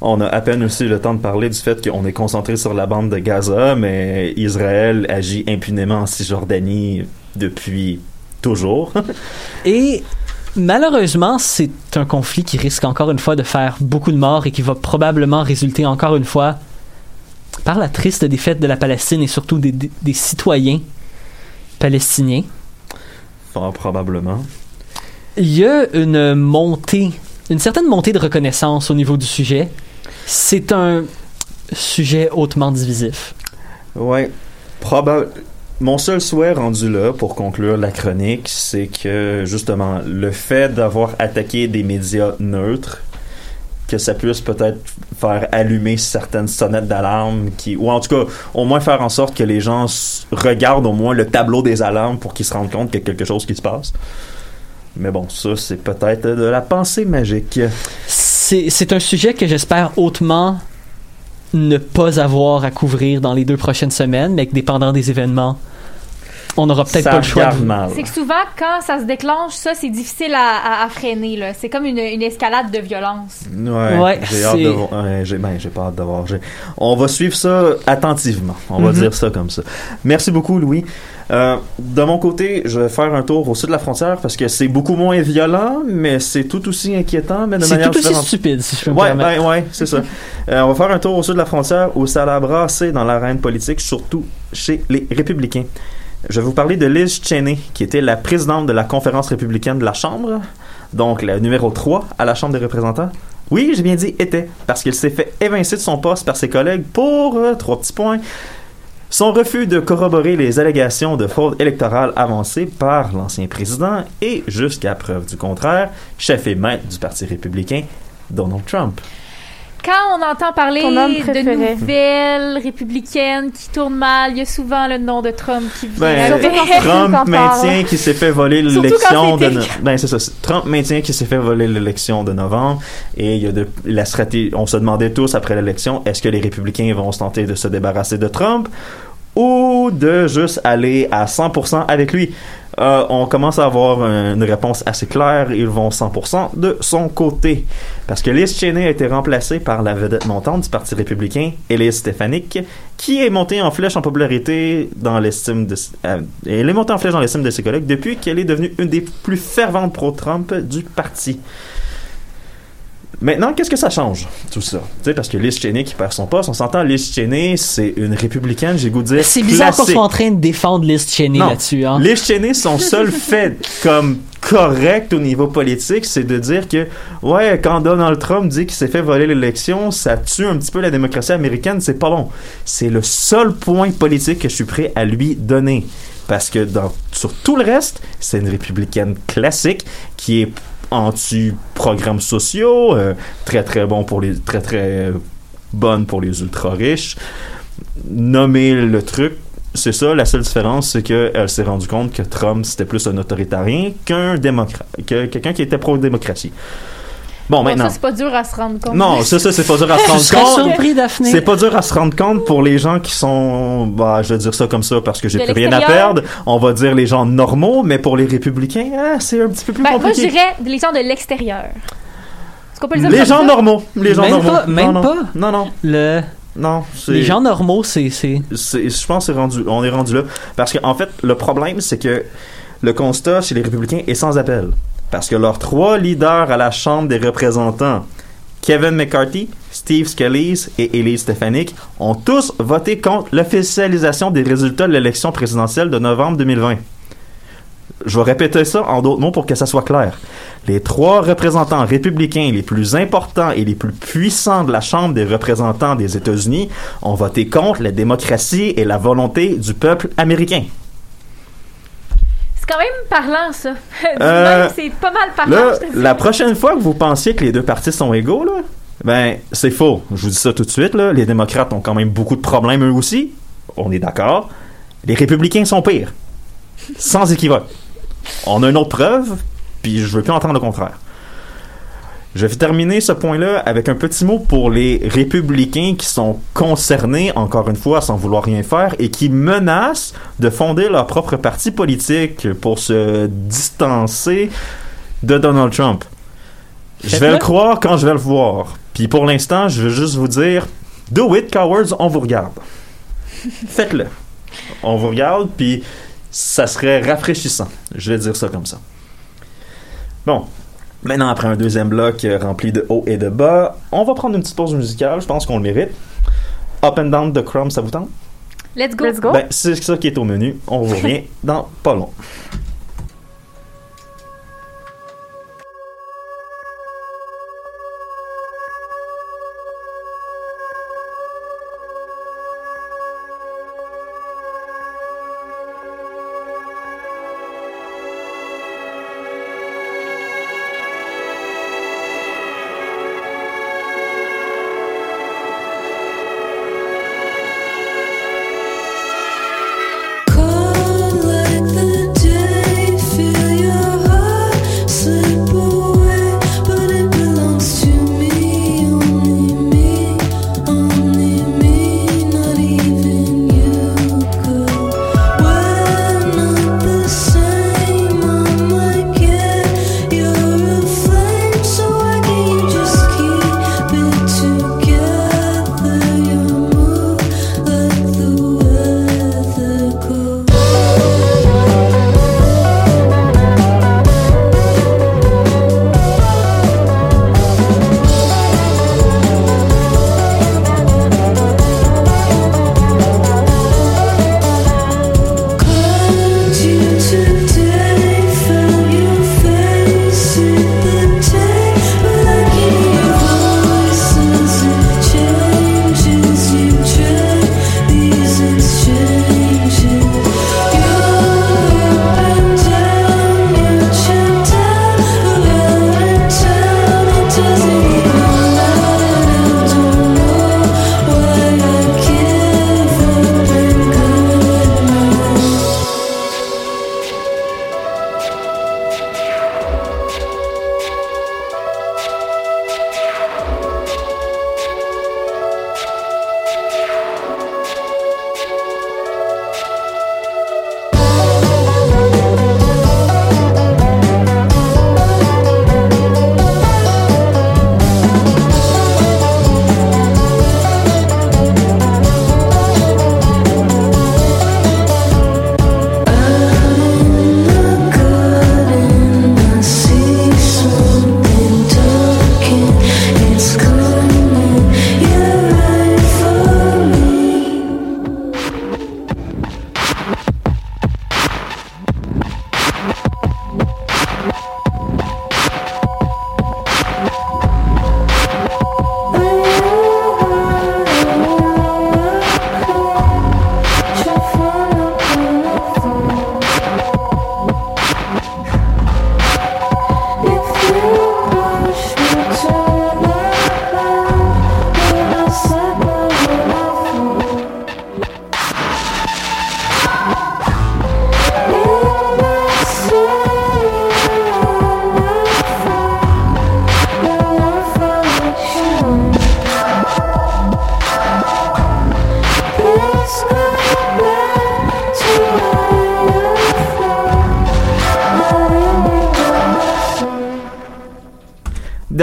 [SPEAKER 3] On a à peine aussi le temps de parler du fait qu'on est concentré sur la bande de Gaza, mais Israël agit impunément en Cisjordanie depuis toujours.
[SPEAKER 5] Et malheureusement, c'est un conflit qui risque encore une fois de faire beaucoup de morts et qui va probablement résulter encore une fois par la triste défaite de la Palestine et surtout des, des- des citoyens palestiniens.
[SPEAKER 3] Fort probablement.
[SPEAKER 5] Il y a une montée, une certaine montée de reconnaissance au niveau du sujet. C'est un sujet hautement divisif.
[SPEAKER 3] Ouais. Probable. Mon seul souhait rendu là pour conclure la chronique, c'est que justement le fait d'avoir attaqué des médias neutres, que ça puisse peut-être faire allumer certaines sonnettes d'alarme ou en tout cas, au moins faire en sorte que les gens regardent au moins le tableau des alarmes pour qu'ils se rendent compte qu'il y a quelque chose qui se passe. Mais bon, ça c'est peut-être de la pensée magique.
[SPEAKER 5] C'est un sujet que j'espère hautement ne pas avoir à couvrir dans les deux prochaines semaines, mais que dépendant des événements, on n'aura peut-être pas le choix.
[SPEAKER 6] C'est que souvent, quand ça se déclenche, ça, c'est difficile à, à- à freiner. là. C'est comme une, une escalade de violence.
[SPEAKER 3] Ouais,
[SPEAKER 5] Ouais,
[SPEAKER 3] j'ai hâte de voir. ouais, j'ai, ben, j'ai pas hâte de voir. J'ai- On va suivre ça attentivement. On va
[SPEAKER 5] Mhm.
[SPEAKER 3] dire ça comme ça. Merci beaucoup, Louis. Euh, de mon côté, je vais faire un tour au sud de la frontière parce que c'est beaucoup moins violent, mais c'est tout aussi inquiétant, mais de
[SPEAKER 5] C'est
[SPEAKER 3] manière
[SPEAKER 5] tout aussi
[SPEAKER 3] différente.
[SPEAKER 5] stupide, si je peux me
[SPEAKER 3] Ouais,
[SPEAKER 5] permettre.
[SPEAKER 3] ben, ouais, c'est ça. Euh, on va faire un tour au sud de la frontière où ça a brassé dans l'arène politique, surtout chez les républicains. Je vais vous parler de Liz Cheney, qui était la présidente de la conférence républicaine de la Chambre, donc la numéro 3 à la Chambre des représentants. Oui, j'ai bien dit était, parce qu'elle s'est fait évincer de son poste par ses collègues pour euh, trois petits points. Son refus de corroborer les allégations de fraude électorale avancées par l'ancien président et, jusqu'à preuve du contraire, chef et maître du Parti républicain, Donald Trump.
[SPEAKER 6] Quand on entend parler de nouvelles républicaines qui tournent mal, il y a souvent le nom de Trump qui vient.
[SPEAKER 3] Ben, Trump maintient qu'il s'est fait voler l'élection de no- ben c'est ça Trump maintient qu'il s'est fait voler l'élection de novembre et il y a de la stratégie on se demandait tous après l'élection est-ce que les républicains vont se tenter de se débarrasser de Trump ou de juste aller à 100% avec lui? Euh, on commence à avoir une réponse assez claire ils vont 100% de son côté parce que Liz Cheney a été remplacée par la vedette montante du Parti républicain, Elise Stefanik, qui est montée en flèche en popularité dans l'estime de... euh, est montée en flèche dans l'estime de ses collègues depuis qu'elle est devenue une des plus ferventes pro-Trump du parti. Maintenant, qu'est-ce que ça change, tout ça? Tu sais, parce que Liz Cheney qui perd son poste, on s'entend, Liz Cheney, c'est une républicaine, j'ai goût de dire
[SPEAKER 5] C'est bizarre qu'on soit en train de défendre Liz Cheney là-dessus. Hein.
[SPEAKER 3] Les Cheney, son seul fait comme correct au niveau politique, c'est de dire que, ouais, quand Donald Trump dit qu'il s'est fait voler l'élection, ça tue un petit peu la démocratie américaine, c'est pas bon. C'est le seul point politique que je suis prêt à lui donner. Parce que dans, sur tout le reste, c'est une républicaine classique qui est anti-programmes sociaux, euh, très très bon pour les, très très bonne pour les ultra riches. Nommer le truc, c'est ça, la seule différence, c'est qu'elle s'est rendue compte que Trump, c'était plus un autoritarien qu'un démocrate, que quelqu'un qui était pro-démocratie. Bon,
[SPEAKER 6] Bon,
[SPEAKER 3] maintenant.
[SPEAKER 6] ça, c'est pas dur à se rendre compte.
[SPEAKER 3] Non, ça, ça, c'est pas dur à se rendre compte.
[SPEAKER 5] surpris, Daphné?
[SPEAKER 3] C'est pas dur à se rendre compte pour les gens qui sont, bah, je vais dire ça comme ça parce que j'ai plus rien à perdre. On va dire les gens normaux, mais pour les républicains, ah, c'est un petit peu plus
[SPEAKER 6] Ben, moi, je
[SPEAKER 3] compliqué.
[SPEAKER 6] dirais les gens de l'extérieur. Est-ce qu'on peut le dire
[SPEAKER 3] les gens normaux, les gens
[SPEAKER 5] Même
[SPEAKER 3] normaux.
[SPEAKER 5] pas, même
[SPEAKER 3] non, non.
[SPEAKER 5] pas.
[SPEAKER 3] Non, non,
[SPEAKER 5] Le...
[SPEAKER 3] non. c'est-
[SPEAKER 5] Les gens normaux, c'est... c'est-
[SPEAKER 3] c'est- je pense c'est rendu, on est rendu là. Parce qu'en fait, le problème, c'est que le constat chez les républicains est sans appel. Parce que leurs trois leaders à la Chambre des représentants, Kevin McCarthy, Steve Scalise et Elise Stefanik, ont tous voté contre l'officialisation des résultats de l'élection présidentielle de novembre 2020. Je vais répéter ça en d'autres mots pour que ça soit clair. Les trois représentants républicains les plus importants et les plus puissants de la Chambre des représentants des États-Unis ont voté contre la démocratie et la volonté du peuple américain.
[SPEAKER 6] C'est quand même parlant, ça.
[SPEAKER 3] Euh,
[SPEAKER 6] c'est pas mal parlant.
[SPEAKER 3] Là, la prochaine fois que vous pensiez que les deux partis sont égaux, là, ben, c'est faux. Je vous dis ça tout de suite, là. Les démocrates ont quand même beaucoup de problèmes eux aussi. On est d'accord. Les républicains sont pires. Sans équivoque. On a une autre preuve, puis je veux plus entendre le contraire. Je vais terminer ce point-là avec un petit mot pour les républicains qui sont concernés, encore une fois, sans vouloir rien faire, et qui menacent de fonder leur propre parti politique pour se distancer de Donald Trump. Je vais le croire quand je vais le voir. Puis pour l'instant, je veux juste vous dire, do it, cowards, on vous regarde. Faites-le. On vous regarde, puis ça serait rafraîchissant. Je vais dire ça comme ça. Bon. Maintenant, après un deuxième bloc euh, rempli de haut et de bas, on va prendre une petite pause musicale. Je pense qu'on le mérite. Up and down de Chrome, ça vous tente?
[SPEAKER 6] Let's go.
[SPEAKER 4] Let's go.
[SPEAKER 3] Ben, c'est ça qui est au menu. On vous revient dans pas long.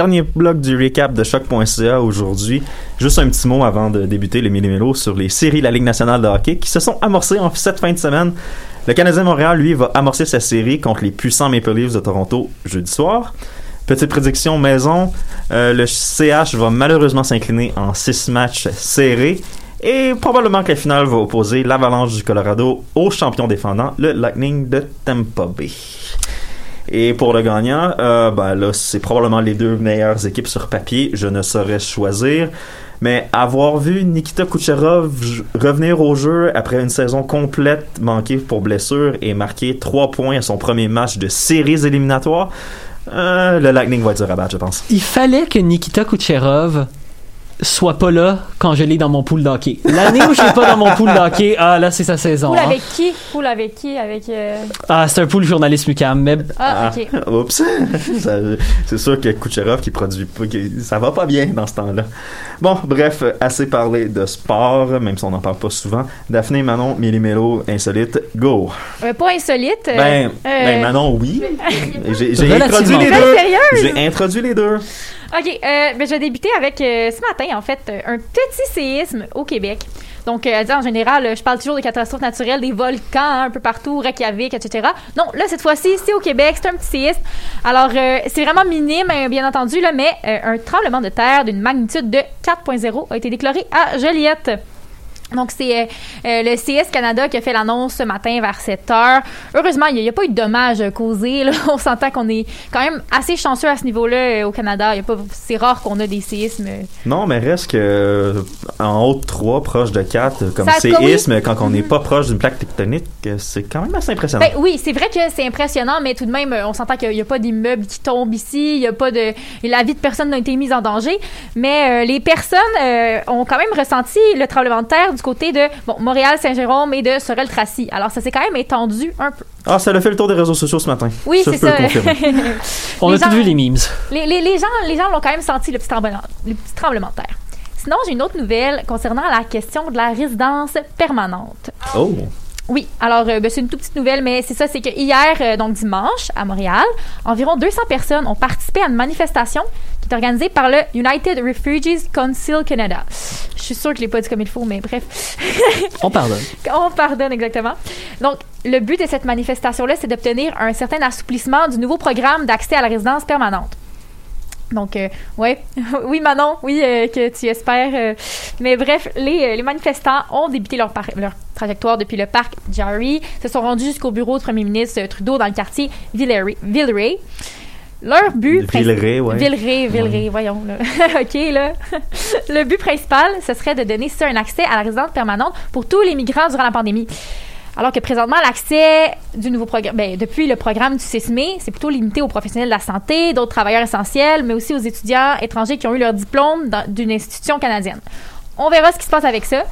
[SPEAKER 3] Dernier bloc du recap de choc.ca aujourd'hui. Juste un petit mot avant de débuter les millimélos sur les séries de la Ligue nationale de hockey qui se sont amorcées en cette fin de semaine. Le Canadien Montréal, lui, va amorcer sa série contre les puissants Maple Leafs de Toronto jeudi soir. Petite prédiction maison, euh, le CH va malheureusement s'incliner en six matchs serrés et probablement que la finale va opposer l'Avalanche du Colorado au champion défendant, le Lightning de Tampa Bay. Et pour le gagnant, euh, ben là, c'est probablement les deux meilleures équipes sur papier. Je ne saurais choisir. Mais avoir vu Nikita Kucherov revenir au jeu après une saison complète manquée pour blessure et marquer trois points à son premier match de séries éliminatoires, euh, le Lightning va être dur à je pense.
[SPEAKER 5] Il fallait que Nikita Kucherov soit pas là quand je l'ai dans mon pool d'hockey. L'année où je l'ai pas dans mon pool d'hockey, ah là c'est sa saison.
[SPEAKER 6] Poule
[SPEAKER 5] hein.
[SPEAKER 6] avec qui? Poule avec qui? Avec. euh,
[SPEAKER 5] Ah c'est un pool journaliste Mucam, mais
[SPEAKER 6] Ah, ok.
[SPEAKER 3] Oups. Ça- c'est sûr que Kucherov qui produit pas, qui- ça va pas bien dans ce temps-là. Bon, bref, assez parlé de sport, même si on n'en parle pas souvent. Daphné, Manon, Méli-Mélo, insolite, go.
[SPEAKER 6] Euh, pas insolite. euh,
[SPEAKER 3] Ben,
[SPEAKER 6] euh,
[SPEAKER 3] ben, Manon, oui. J'ai introduit les deux. J'ai introduit les deux.
[SPEAKER 6] OK, euh, ben, je vais débuter avec euh, ce matin, en fait, euh, un petit séisme au Québec. Donc, euh, en général, je parle toujours des catastrophes naturelles, des volcans un peu partout, Reykjavik, etc. Non, là, cette fois-ci, c'est au Québec, c'est un petit séisme. Alors, c'est vraiment minime, hein, bien entendu, là, mais un tremblement de terre d'une magnitude de 4.0 a été déclaré à Joliette. Donc, c'est euh, euh, le CS Canada qui a fait l'annonce ce matin vers 7 heures. Heureusement, il n'y a, pas eu de dommages euh, causés. là. On s'entend qu'on est quand même assez chanceux à ce niveau-là euh, au Canada. Il y a pas, c'est rare qu'on a des séismes.
[SPEAKER 3] Non, mais reste que en haut de 3, proche de 4, euh, comme
[SPEAKER 6] Ça,
[SPEAKER 3] séisme, quand on n'est pas proche d'une plaque tectonique, c'est quand même assez impressionnant.
[SPEAKER 6] Ben oui, c'est vrai que c'est impressionnant, mais tout de même, on s'entend qu'il n'y a pas d'immeubles qui tombent ici, il y a pas de, la vie de personne n'a été mise en danger, mais les personnes ont quand même ressenti le tremblement de terre du côté de bon, Montréal, Saint-Jérôme et de Sorel-Tracy. Alors ça s'est quand même étendu un peu.
[SPEAKER 3] Ah, ça a fait le tour des réseaux sociaux ce matin.
[SPEAKER 6] Oui,
[SPEAKER 3] ça,
[SPEAKER 6] c'est
[SPEAKER 3] je peux
[SPEAKER 6] ça.
[SPEAKER 3] le
[SPEAKER 5] on
[SPEAKER 6] Les
[SPEAKER 5] a tous vu les memes.
[SPEAKER 6] Les, les- les gens les gens l'ont quand même senti, le petit tremblement, le petit tremblement de terre. Sinon, j'ai une autre nouvelle concernant la question de la résidence permanente.
[SPEAKER 3] Oh.
[SPEAKER 6] Oui, alors euh, ben, c'est une toute petite nouvelle, mais c'est ça, c'est que hier, euh, donc dimanche, à Montréal, environ 200 personnes ont participé à une manifestation qui est organisée par le United Refugees Council Canada. Je suis sûre que je l'ai pas dit comme il faut, mais bref.
[SPEAKER 5] On pardonne.
[SPEAKER 6] On pardonne exactement. Donc, le but de cette manifestation-là, c'est d'obtenir un certain assouplissement du nouveau programme d'accès à la résidence permanente. Donc, euh, ouais, oui, Manon, oui, euh, que tu espères. euh, mais bref, les, les manifestants ont débuté leur, leur trajectoire depuis le parc Jarry, se sont rendus jusqu'au bureau du premier ministre Trudeau dans le quartier Villeray. Villeray. Leur but
[SPEAKER 3] Villeray, ouais.
[SPEAKER 6] Villeray, Villeray, voyons. Là. OK, là. le but principal, ce serait de donner ça un accès à la résidence permanente pour tous les migrants durant la pandémie. Alors que présentement, l'accès du nouveau programme, ben, depuis le programme du CISME, c'est plutôt limité aux professionnels de la santé, d'autres travailleurs essentiels, mais aussi aux étudiants étrangers qui ont eu leur diplôme d'une institution canadienne. On verra ce qui se passe avec ça.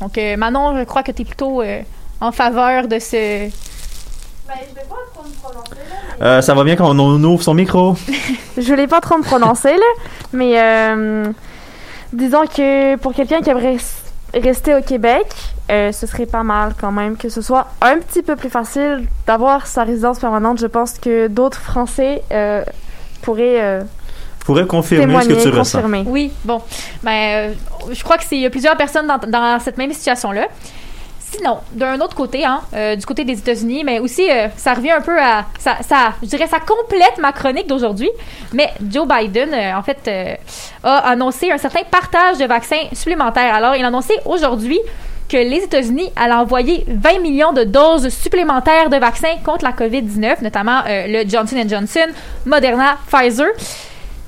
[SPEAKER 6] Donc, euh, Manon, je crois que tu es plutôt euh, en faveur de ce.
[SPEAKER 3] Euh, ça va bien quand on ouvre son micro?
[SPEAKER 4] Je voulais pas trop me prononcer, là, mais euh, disons que pour quelqu'un qui aimerait rester au Québec, euh, ce serait pas mal quand même que ce soit un petit peu plus facile d'avoir sa résidence permanente. Je pense que d'autres Français euh, pourraient euh,
[SPEAKER 3] Pourrais confirmer ce que tu ressens.
[SPEAKER 4] confirmer.
[SPEAKER 6] Oui, bon. Ben, euh, je crois que c'est il y a plusieurs personnes dans, dans cette même situation-là. Sinon, d'un autre côté, hein, euh, du côté des États-Unis, mais aussi, euh, ça revient un peu à, ça, je dirais, ça complète ma chronique d'aujourd'hui. Mais Joe Biden, euh, en fait, a annoncé un certain partage de vaccins supplémentaires. Alors, il a annoncé aujourd'hui que les États-Unis allaient envoyer 20 millions de doses supplémentaires de vaccins contre la COVID-19, notamment le Johnson Johnson, Moderna, Pfizer,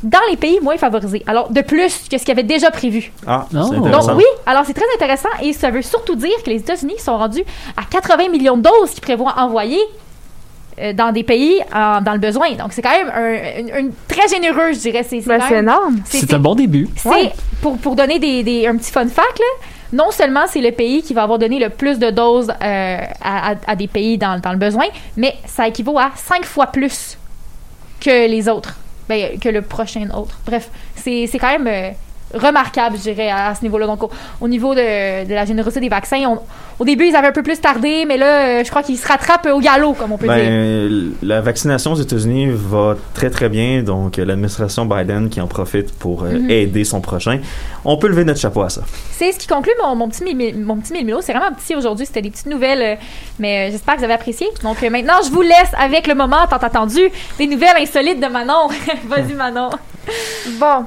[SPEAKER 6] dans les pays moins favorisés. Alors, de plus que ce qu'il avait déjà prévu.
[SPEAKER 3] Ah,
[SPEAKER 5] Non.
[SPEAKER 6] Donc oui, alors c'est très intéressant et ça veut surtout dire que les États-Unis sont rendus à 80 millions de doses qu'ils prévoient envoyer euh, dans des pays en- dans le besoin. Donc c'est quand même un- une, une- très généreux, je dirais. C'est
[SPEAKER 4] Ben, énorme.
[SPEAKER 5] C'est un bon début.
[SPEAKER 6] c'est
[SPEAKER 4] Ouais.
[SPEAKER 6] pour, pour donner des, des- un petit fun fact, là, non seulement c'est le pays qui va avoir donné le plus de doses euh, à, à- à des pays dans, dans le besoin, mais ça équivaut à cinq fois plus que les autres, ben, que le prochain autre. Bref, c'est quand même euh, remarquable, je dirais, à, à ce niveau-là. Donc, au, au niveau de, de la générosité des vaccins, on- au début, ils avaient un peu plus tardé, mais là, euh, je crois qu'ils se rattrapent au galop, comme on peut dire.
[SPEAKER 3] Ben, la vaccination aux États-Unis va très très bien, donc euh, l'administration Biden qui en profite pour euh,
[SPEAKER 6] Mhm.
[SPEAKER 3] aider son prochain. On peut lever notre chapeau à ça.
[SPEAKER 6] C'est ce qui conclut mon, mon petit mon petit mille C'est vraiment petit aujourd'hui. C'était des petites nouvelles, euh, mais euh, j'espère que vous avez apprécié. Donc euh, maintenant, je vous laisse avec le moment tant attendu des nouvelles insolites de Manon. Vas-y, Manon.
[SPEAKER 4] Bon,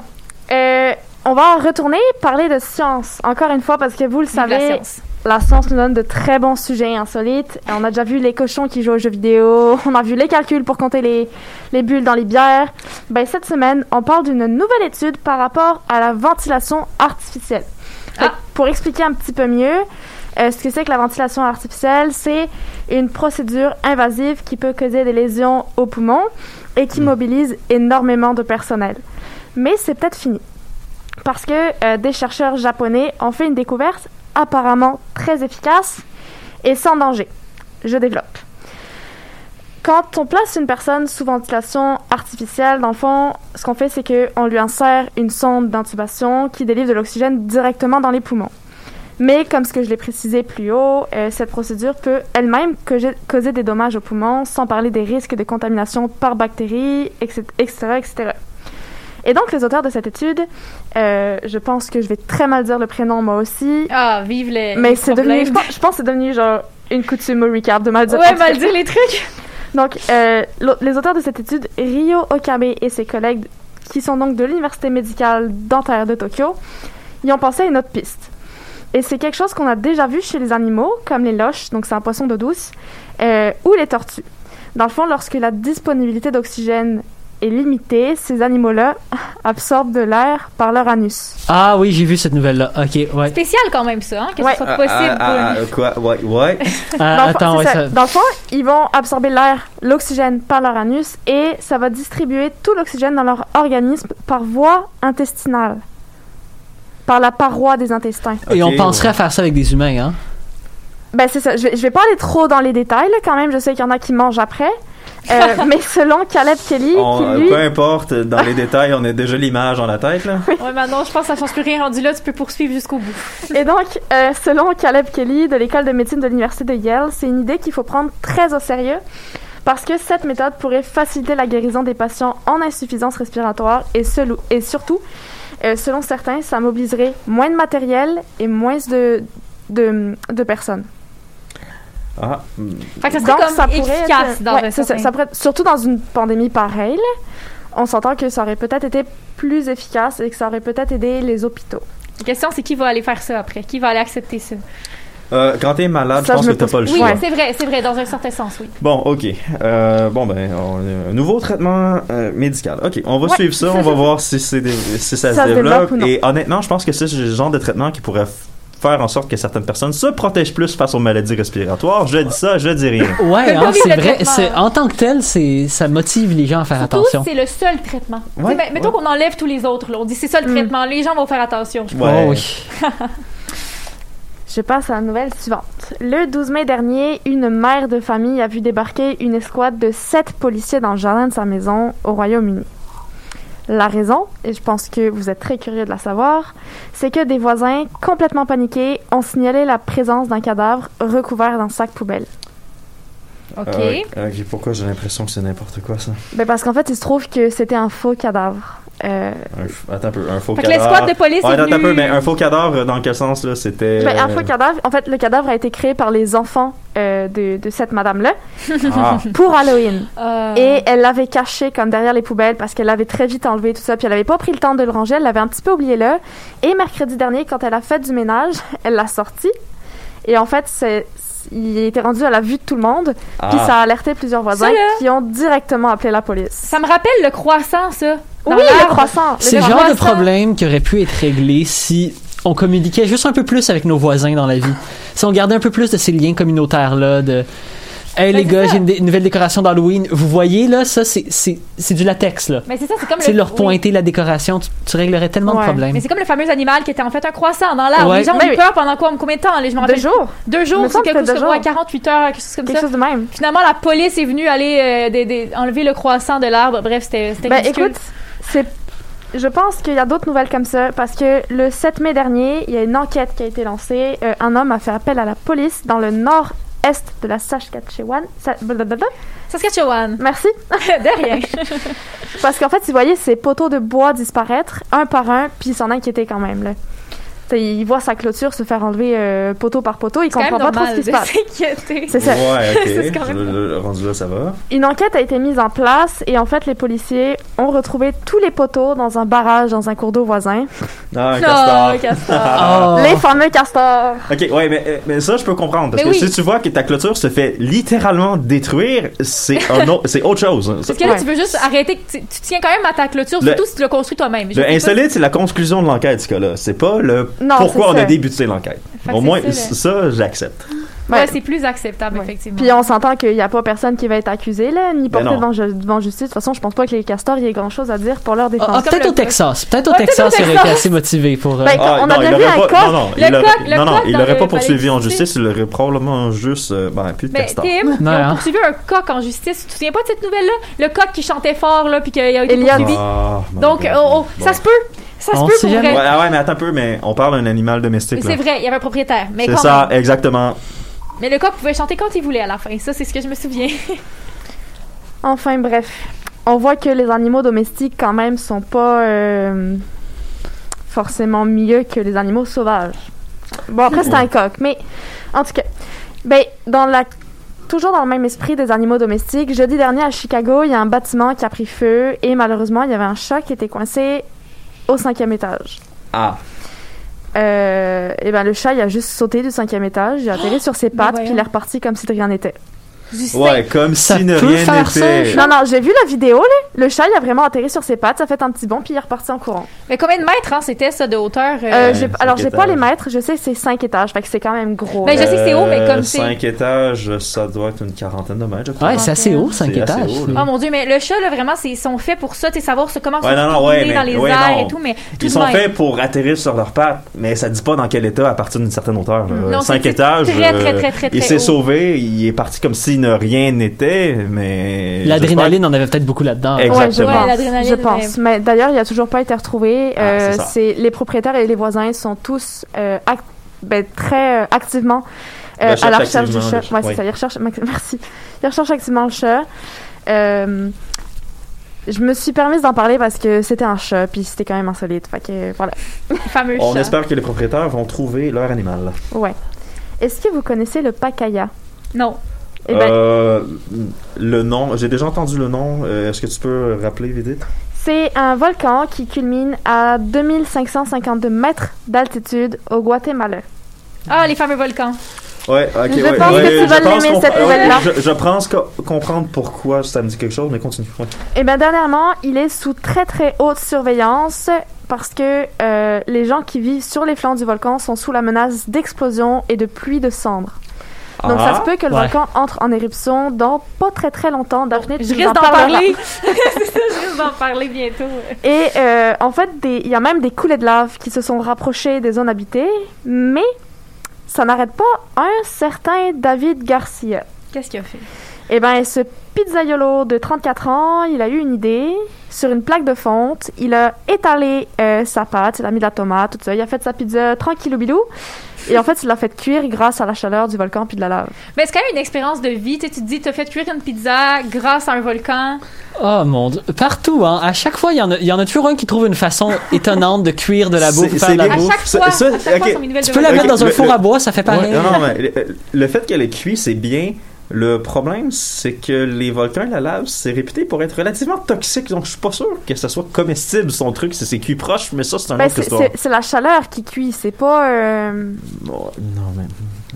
[SPEAKER 4] euh, on va retourner parler de science, encore une fois, parce que vous le
[SPEAKER 6] la
[SPEAKER 4] savez,
[SPEAKER 6] science.
[SPEAKER 4] la science nous donne de très bons sujets insolites. On a déjà vu les cochons qui jouent aux jeux vidéo, on a vu les calculs pour compter les, les bulles dans les bières. Ben, cette semaine, on parle d'une nouvelle étude par rapport à la ventilation artificielle.
[SPEAKER 6] Ah.
[SPEAKER 4] Pour expliquer un petit peu mieux, euh, ce que c'est que la ventilation artificielle, c'est une procédure invasive qui peut causer des lésions aux poumons et qui mobilise énormément de personnel. Mais c'est peut-être fini. Parce que euh, des chercheurs japonais ont fait une découverte apparemment très efficace et sans danger. Je développe. Quand on place une personne sous ventilation artificielle, dans le fond, ce qu'on fait, c'est qu'on lui insère une sonde d'intubation qui délivre de l'oxygène directement dans les poumons. Mais comme ce que je l'ai précisé plus haut, euh, cette procédure peut elle-même causer, des dommages aux poumons, sans parler des risques de contamination par bactéries, etc., etc., etc. Et donc, les auteurs de cette étude, euh, je pense que je vais très mal dire le prénom moi aussi,
[SPEAKER 6] Ah, vive les.
[SPEAKER 4] mais c'est devenu, je pense, je pense que c'est devenu genre une coutume au recap de mal dire.
[SPEAKER 6] Ouais, mal dire les trucs.
[SPEAKER 4] Donc, euh, les auteurs de cette étude, Ryo Okabe et ses collègues, qui sont donc de l'université médicale dentaire de Tokyo, y ont pensé à une autre piste. Et c'est quelque chose qu'on a déjà vu chez les animaux, comme les loches, donc c'est un poisson d'eau douce, euh, ou les tortues. Dans le fond, lorsque la disponibilité d'oxygène est limitée, ces animaux-là absorbent de l'air par leur anus.
[SPEAKER 5] Ah oui, j'ai vu cette nouvelle-là. Ok, ouais.
[SPEAKER 6] Spécial quand même, ça, hein, que
[SPEAKER 4] Ouais.
[SPEAKER 6] ce soit possible.
[SPEAKER 3] Ah, ah,
[SPEAKER 6] pour-
[SPEAKER 3] ah, quoi? Ouais, ouais.
[SPEAKER 5] Ah,
[SPEAKER 4] Dans le fond,
[SPEAKER 5] attends, ouais,
[SPEAKER 4] ça.
[SPEAKER 5] ça.
[SPEAKER 4] Dans le fond, ils vont absorber l'air, l'oxygène par leur anus et ça va distribuer tout l'oxygène dans leur organisme par voie intestinale. Par la paroi des intestins.
[SPEAKER 5] Et on penserait
[SPEAKER 3] ouais.
[SPEAKER 5] à faire ça avec des humains, hein?
[SPEAKER 4] Ben, c'est ça. Je vais, je vais pas aller trop dans les détails, là, quand même. Je sais qu'il y en a qui mangent après. Euh, mais selon Caleb Kelly,
[SPEAKER 3] On-
[SPEAKER 4] qui
[SPEAKER 3] euh,
[SPEAKER 4] lui.
[SPEAKER 3] peu importe, dans les détails, on a déjà l'image dans la tête, là.
[SPEAKER 6] Ouais, Manon, je pense que ça change plus rien rendu là. Tu peux poursuivre jusqu'au bout.
[SPEAKER 4] Et donc, euh, selon Caleb Kelly de l'école de médecine de l'université de Yale, c'est une idée qu'il faut prendre très au sérieux parce que cette méthode pourrait faciliter la guérison des patients en insuffisance respiratoire et, surtout, euh, selon certains, ça mobiliserait moins de matériel et moins de, de, de personnes.
[SPEAKER 3] Ah.
[SPEAKER 6] Fait que ça serait
[SPEAKER 4] Donc,
[SPEAKER 6] comme
[SPEAKER 4] ça pourrait
[SPEAKER 6] efficace
[SPEAKER 4] être-
[SPEAKER 6] dans
[SPEAKER 4] ouais,
[SPEAKER 6] un
[SPEAKER 4] c'est ça,
[SPEAKER 6] certain...
[SPEAKER 4] ça pourrait être- surtout dans une pandémie pareille, on s'entend que ça aurait peut-être été plus efficace et que ça aurait peut-être aidé les hôpitaux.
[SPEAKER 6] La question, c'est qui va aller faire ça après? Qui va aller accepter ça?
[SPEAKER 3] Euh, quand t'es malade, je pense
[SPEAKER 4] je
[SPEAKER 3] que t'as pas le
[SPEAKER 6] Oui,
[SPEAKER 3] choix.
[SPEAKER 6] c'est vrai, c'est vrai, dans un certain sens, oui.
[SPEAKER 3] Bon, ok. Euh, bon, ben, on- un nouveau traitement euh, médical. Ok, on va
[SPEAKER 6] Ouais.
[SPEAKER 3] suivre ça, on va voir si, ça,
[SPEAKER 4] Ça
[SPEAKER 3] se développe.
[SPEAKER 4] développe ou non.
[SPEAKER 3] Et honnêtement, je pense que c'est le genre de traitement qui pourrait faire en sorte que certaines personnes se protègent plus face aux maladies respiratoires. Je dis ça, je dis rien.
[SPEAKER 5] Ouais, hein, c'est vrai. En tant que tel, c'est ça motive les gens à faire
[SPEAKER 6] Surtout,
[SPEAKER 5] attention.
[SPEAKER 6] c'est le seul traitement.
[SPEAKER 3] Ouais,
[SPEAKER 6] ben, mettons
[SPEAKER 3] ouais.
[SPEAKER 6] qu'on enlève tous les autres. Là. On dit c'est ça le
[SPEAKER 4] Mm.
[SPEAKER 6] traitement. Les gens vont faire attention.
[SPEAKER 3] Ouais.
[SPEAKER 5] Oh oui.
[SPEAKER 4] Je passe à la nouvelle suivante. Le 12 mai dernier, une mère de famille a vu débarquer une escouade de sept policiers dans le jardin de sa maison au Royaume-Uni. La raison, et je pense que vous êtes très curieux de la savoir, c'est que des voisins complètement paniqués ont signalé la présence d'un cadavre recouvert d'un sac poubelle.
[SPEAKER 6] OK.
[SPEAKER 3] Euh, ok, pourquoi j'ai l'impression que c'est n'importe quoi, ça?
[SPEAKER 4] Ben parce qu'en fait, il se trouve que c'était un faux cadavre. Euh,
[SPEAKER 3] Un f- attends un peu, un faux
[SPEAKER 6] Fait que
[SPEAKER 3] cadavre.
[SPEAKER 6] l'escouade de police
[SPEAKER 3] Ouais,
[SPEAKER 6] est
[SPEAKER 3] attends un peu, mais un faux cadavre, dans quel sens, là? C'était...
[SPEAKER 4] ben, un
[SPEAKER 3] euh,
[SPEAKER 4] faux cadavre, en fait, le cadavre a été créé par les enfants euh, de, de cette madame-là
[SPEAKER 3] Ah,
[SPEAKER 4] pour Halloween.
[SPEAKER 6] Euh,
[SPEAKER 4] Et elle l'avait caché comme derrière les poubelles parce qu'elle l'avait très vite enlevé tout ça. Puis elle avait pas pris le temps de le ranger. Elle l'avait un petit peu oublié là. Et mercredi dernier, quand elle a fait du ménage, elle l'a sorti. Et en fait, c'est il était rendu à la vue de tout le monde. Puis
[SPEAKER 3] ah.
[SPEAKER 4] ça a alerté plusieurs voisins
[SPEAKER 6] Ça,
[SPEAKER 4] qui ont directement appelé la police.
[SPEAKER 6] Ça me rappelle le croissant, ça. Dans
[SPEAKER 4] oui, le croissant.
[SPEAKER 5] C'est le
[SPEAKER 6] Le
[SPEAKER 5] genre de
[SPEAKER 6] croissant.
[SPEAKER 5] problème qui aurait pu être réglé si on communiquait juste un peu plus avec nos voisins dans la vie. Si on gardait un peu plus de ces liens communautaires-là, de Hey
[SPEAKER 6] Ben,
[SPEAKER 5] les gars, j'ai une, nouvelle décoration d'Halloween. Vous voyez là, ça c'est c'est c'est du latex là.
[SPEAKER 6] Mais c'est ça, c'est comme
[SPEAKER 5] C'est
[SPEAKER 6] le...
[SPEAKER 5] leur
[SPEAKER 6] oui.
[SPEAKER 5] pointer la décoration, tu, tu réglerais tellement
[SPEAKER 4] Ouais.
[SPEAKER 5] de problèmes.
[SPEAKER 6] Mais c'est comme le fameux animal qui était en fait un croissant dans l'arbre.
[SPEAKER 5] Ouais.
[SPEAKER 6] Les gens ont
[SPEAKER 4] Mais
[SPEAKER 6] eu
[SPEAKER 4] oui.
[SPEAKER 6] peur pendant quoi, combien de temps? Les- Je
[SPEAKER 4] Deux jours.
[SPEAKER 6] Deux
[SPEAKER 4] Me
[SPEAKER 6] jours, c'est
[SPEAKER 4] semble
[SPEAKER 6] quelque
[SPEAKER 4] que
[SPEAKER 6] chose
[SPEAKER 4] deux
[SPEAKER 6] comme
[SPEAKER 4] jours.
[SPEAKER 6] 48 heures, quelque chose comme
[SPEAKER 4] Quelque
[SPEAKER 6] ça.
[SPEAKER 4] chose de même.
[SPEAKER 6] Finalement, la police est venue aller euh, des- des- enlever le croissant de l'arbre. Bref, c'était
[SPEAKER 4] Ben
[SPEAKER 6] ridicule.
[SPEAKER 4] écoute, c'est je pense qu'il y a d'autres nouvelles comme ça parce que le 7 mai dernier, il y a une enquête qui a été lancée. Euh, un homme a fait appel à la police dans le nord-est de la Saskatchewan. Sa-.
[SPEAKER 6] Saskatchewan.
[SPEAKER 4] Merci.
[SPEAKER 6] de rien.
[SPEAKER 4] Parce qu'en fait, il voyait ses poteaux de bois disparaître un par un, puis il s'en inquiétait quand même. Là. T'sais, il voit sa clôture se faire enlever euh, poteau par poteau, il comprend pas trop ce qui se passe.
[SPEAKER 6] s'inquiéter.
[SPEAKER 4] C'est ça.
[SPEAKER 3] Ouais,
[SPEAKER 6] C'est
[SPEAKER 3] ok.
[SPEAKER 6] quand même
[SPEAKER 3] Je- le- rendu là, ça va.
[SPEAKER 4] Une enquête a été mise en place et en fait, les policiers ont retrouvé tous les poteaux dans un barrage dans un cours d'eau voisin.
[SPEAKER 3] Ah, un
[SPEAKER 6] Oh,
[SPEAKER 3] castor.
[SPEAKER 6] castor.
[SPEAKER 5] Oh.
[SPEAKER 4] Les fameux castors.
[SPEAKER 3] Ok, ouais, mais, mais ça, je peux comprendre. Parce
[SPEAKER 6] Mais
[SPEAKER 3] que
[SPEAKER 6] oui.
[SPEAKER 3] si tu vois que ta clôture se fait littéralement détruire, c'est c'est autre chose.
[SPEAKER 6] Parce que là,
[SPEAKER 4] Ouais.
[SPEAKER 6] tu veux juste arrêter. Tu, tu tiens quand même à ta clôture,
[SPEAKER 3] Le-
[SPEAKER 6] surtout si tu l'as construit toi-même.
[SPEAKER 3] Le insolite, c'est la conclusion de l'enquête, ce cas-là. C'est pas le
[SPEAKER 4] Non,
[SPEAKER 3] pourquoi on a débuté l'enquête? Au moins,
[SPEAKER 6] ça,
[SPEAKER 3] j'accepte.
[SPEAKER 6] Ouais,
[SPEAKER 4] Ouais.
[SPEAKER 6] c'est plus acceptable,
[SPEAKER 4] Ouais.
[SPEAKER 6] effectivement.
[SPEAKER 4] Puis on s'entend qu'il n'y a pas personne qui va être accusé, là, ni porté
[SPEAKER 3] Ben non.
[SPEAKER 4] devant, ju- devant justice. De toute façon, je pense pas que les castors ait grand chose à dire pour leur
[SPEAKER 5] Ah,
[SPEAKER 4] défense.
[SPEAKER 5] ah,
[SPEAKER 6] comme
[SPEAKER 5] peut-être
[SPEAKER 6] le
[SPEAKER 5] au. Texas. Peut-être au Texas, il aurait été assez motivé pour. euh,
[SPEAKER 4] Ben,
[SPEAKER 3] Ah,
[SPEAKER 4] on a
[SPEAKER 3] non, il
[SPEAKER 4] vu
[SPEAKER 3] aurait
[SPEAKER 4] un
[SPEAKER 3] pas,
[SPEAKER 4] coq.
[SPEAKER 3] non, non,
[SPEAKER 6] Le
[SPEAKER 3] il aurait, non, non, il l'aurait pas poursuivi en justice, il aurait probablement juste, euh, ben, plus de
[SPEAKER 6] Mais
[SPEAKER 3] castor.
[SPEAKER 6] Tim, ils ont
[SPEAKER 5] hein.
[SPEAKER 6] poursuivi un coq en justice. Tu te souviens pas de cette nouvelle-là? Le coq qui chantait fort, là, puis qu'il a été poursuivi.
[SPEAKER 3] Ah,
[SPEAKER 6] Donc, oh, oh, ça se peut. Ça se
[SPEAKER 5] On
[SPEAKER 6] peut
[SPEAKER 5] sait
[SPEAKER 6] pour
[SPEAKER 5] jamais.
[SPEAKER 6] vrai.
[SPEAKER 3] Ouais, ah ouais, mais attends un peu, mais on parle d'un animal domestique.
[SPEAKER 6] C'est vrai, il y avait un propriétaire. Mais
[SPEAKER 3] C'est ça,
[SPEAKER 6] même.
[SPEAKER 3] exactement.
[SPEAKER 6] Mais le coq pouvait chanter quand il voulait à la fin. Ça, c'est ce que je me souviens.
[SPEAKER 4] Enfin, bref. On voit que les animaux domestiques, quand même, sont pas euh, forcément mieux que les animaux sauvages. Bon, après, c'est un coq, mais en tout cas, ben, dans la. Toujours dans le même esprit des animaux domestiques, jeudi dernier à Chicago, il y a un bâtiment qui a pris feu et malheureusement, il y avait un chat qui était coincé au cinquième étage.
[SPEAKER 3] Ah.
[SPEAKER 4] Euh, et ben le chat, il a juste sauté du cinquième étage, il a atterri sur ses pattes, puis il est reparti comme si de rien n'était.
[SPEAKER 6] Du
[SPEAKER 3] Ouais, comme
[SPEAKER 5] Ça
[SPEAKER 3] si ne rien
[SPEAKER 5] faire ça,
[SPEAKER 3] n'était.
[SPEAKER 4] Non, non, j'ai vu la vidéo, là. Le chat, il a vraiment atterri sur ses pattes, ça a fait un petit bond, puis il est reparti en courant.
[SPEAKER 6] Mais combien de mètres, hein, c'était ça de hauteur? euh?
[SPEAKER 4] Euh, j'ai-
[SPEAKER 3] cinq
[SPEAKER 4] alors, j'ai pas les mètres, je sais que c'est 5 étages, fait que c'est quand même gros.
[SPEAKER 6] Ben,
[SPEAKER 4] là.
[SPEAKER 6] je sais que c'est haut, mais comme c'est-
[SPEAKER 3] 5 étages, ça doit être une quarantaine de mètres, je crois.
[SPEAKER 5] Ouais, c'est assez haut, 5
[SPEAKER 3] C'est assez
[SPEAKER 5] étages.
[SPEAKER 3] haut.
[SPEAKER 6] Oh mon dieu, mais le chat, là, vraiment, c'est- ils sont faits pour ça, tu sais, savoir comment
[SPEAKER 3] Ouais,
[SPEAKER 6] se
[SPEAKER 3] non, ouais, mais-
[SPEAKER 6] dans les
[SPEAKER 3] ouais,
[SPEAKER 6] airs
[SPEAKER 3] non.
[SPEAKER 6] et tout, mais tout
[SPEAKER 3] Ils sont faits pour atterrir sur leurs pattes, mais ça dit pas dans quel état à partir d'une certaine hauteur.
[SPEAKER 6] Non,
[SPEAKER 3] 5
[SPEAKER 6] c'est
[SPEAKER 3] étages.
[SPEAKER 6] très, très,
[SPEAKER 3] euh,
[SPEAKER 6] très, très,
[SPEAKER 3] Il
[SPEAKER 6] très
[SPEAKER 3] s'est sauvé, il est parti comme si ne rien n'était, mais.
[SPEAKER 5] L'adrénaline en avait peut-être beaucoup là-dedans.
[SPEAKER 4] Ouais, je
[SPEAKER 3] Exactement.
[SPEAKER 6] Ouais,
[SPEAKER 4] pense.
[SPEAKER 6] l'adrénaline,
[SPEAKER 4] je pense. Mais d'ailleurs, il a toujours pas été retrouvé.
[SPEAKER 3] Ah,
[SPEAKER 4] Euh,
[SPEAKER 3] c'est
[SPEAKER 4] les propriétaires et les voisins sont tous euh, ben, très euh, activement euh,
[SPEAKER 3] Recherche
[SPEAKER 4] à la recherche du chat. Ouais, c'est
[SPEAKER 3] oui.
[SPEAKER 4] ça. Ils recherchent. Merci. Ils recherchent activement le chat. Euh, je me suis permise d'en parler parce que c'était un chat, puis c'était quand même insolite. Fait que voilà.
[SPEAKER 6] Fameux
[SPEAKER 3] On
[SPEAKER 6] chat.
[SPEAKER 3] espère que les propriétaires vont trouver leur animal.
[SPEAKER 4] Ouais. Est-ce que vous connaissez le pacaya?
[SPEAKER 6] Non.
[SPEAKER 4] Eh ben,
[SPEAKER 3] Euh, le nom, j'ai déjà entendu le nom. euh, Est-ce que tu peux rappeler, Vidit?
[SPEAKER 4] C'est un volcan qui culmine à 2552 mètres d'altitude au Guatemala.
[SPEAKER 6] Ah, les fameux volcans.
[SPEAKER 3] Ouais, ok,
[SPEAKER 4] Je
[SPEAKER 3] ouais,
[SPEAKER 4] pense
[SPEAKER 3] ouais,
[SPEAKER 4] que tu vas l'aimer,
[SPEAKER 3] qu'on-
[SPEAKER 4] cette nouvelle-là.
[SPEAKER 3] Je, je pense co- comprendre pourquoi ça me dit quelque chose, mais continue. Ouais.
[SPEAKER 4] Eh bien, dernièrement, il est sous très très haute surveillance parce que euh, les gens qui vivent sur les flancs du volcan sont sous la menace d'explosion et de pluie de cendres. Donc, ça
[SPEAKER 3] Ah,
[SPEAKER 4] se peut que le
[SPEAKER 5] ouais.
[SPEAKER 4] volcan entre en éruption dans pas très très longtemps. Daphné, tu
[SPEAKER 6] Je risque
[SPEAKER 4] en
[SPEAKER 6] d'en parler. C'est ça, je risque d'en parler bientôt.
[SPEAKER 4] Et euh, en fait, il y a même des coulées de lave qui se sont rapprochées des zones habitées, mais ça n'arrête pas un certain David Garcia.
[SPEAKER 6] Qu'est-ce qu'il a fait?
[SPEAKER 4] Eh bien, ce pizzaiolo de 34 ans, il a eu une idée. Sur une plaque de fonte, il a étalé euh, sa pâte, il a mis de la tomate, tout ça. Il a fait sa pizza tranquillou bilou. Et en fait, il l'a fait cuire grâce à la chaleur du volcan puis de la lave.
[SPEAKER 6] Mais c'est quand même une expérience de vie. Tu tu te dis, t'as fait cuire une pizza grâce à un volcan.
[SPEAKER 5] Oh mon dieu. Partout, hein. À chaque fois, il y, en a, il y en a toujours un qui trouve une façon étonnante de cuire de la bouffe,
[SPEAKER 3] C'est-
[SPEAKER 5] la.
[SPEAKER 6] À chaque
[SPEAKER 3] Ça-
[SPEAKER 6] fois,
[SPEAKER 3] ça,
[SPEAKER 6] à chaque fois,
[SPEAKER 3] ok.
[SPEAKER 6] son nouvelle
[SPEAKER 5] Tu peux la mettre dans un
[SPEAKER 3] le-
[SPEAKER 5] four
[SPEAKER 3] le-
[SPEAKER 5] à bois, ça fait pareil.
[SPEAKER 3] Ouais, non, non, mais le, le fait qu'elle est cuite, c'est bien. Le problème, c'est que les volcans, la lave, c'est réputé pour être relativement toxique. Donc, je suis pas sûr que ça soit comestible, son truc. C'est c'est cuit proche, mais ça, c'est un
[SPEAKER 4] Ben,
[SPEAKER 3] autre
[SPEAKER 4] c'est-
[SPEAKER 3] histoire.
[SPEAKER 4] c'est la chaleur qui cuit, c'est pas... euh,
[SPEAKER 3] Bon, non, mais.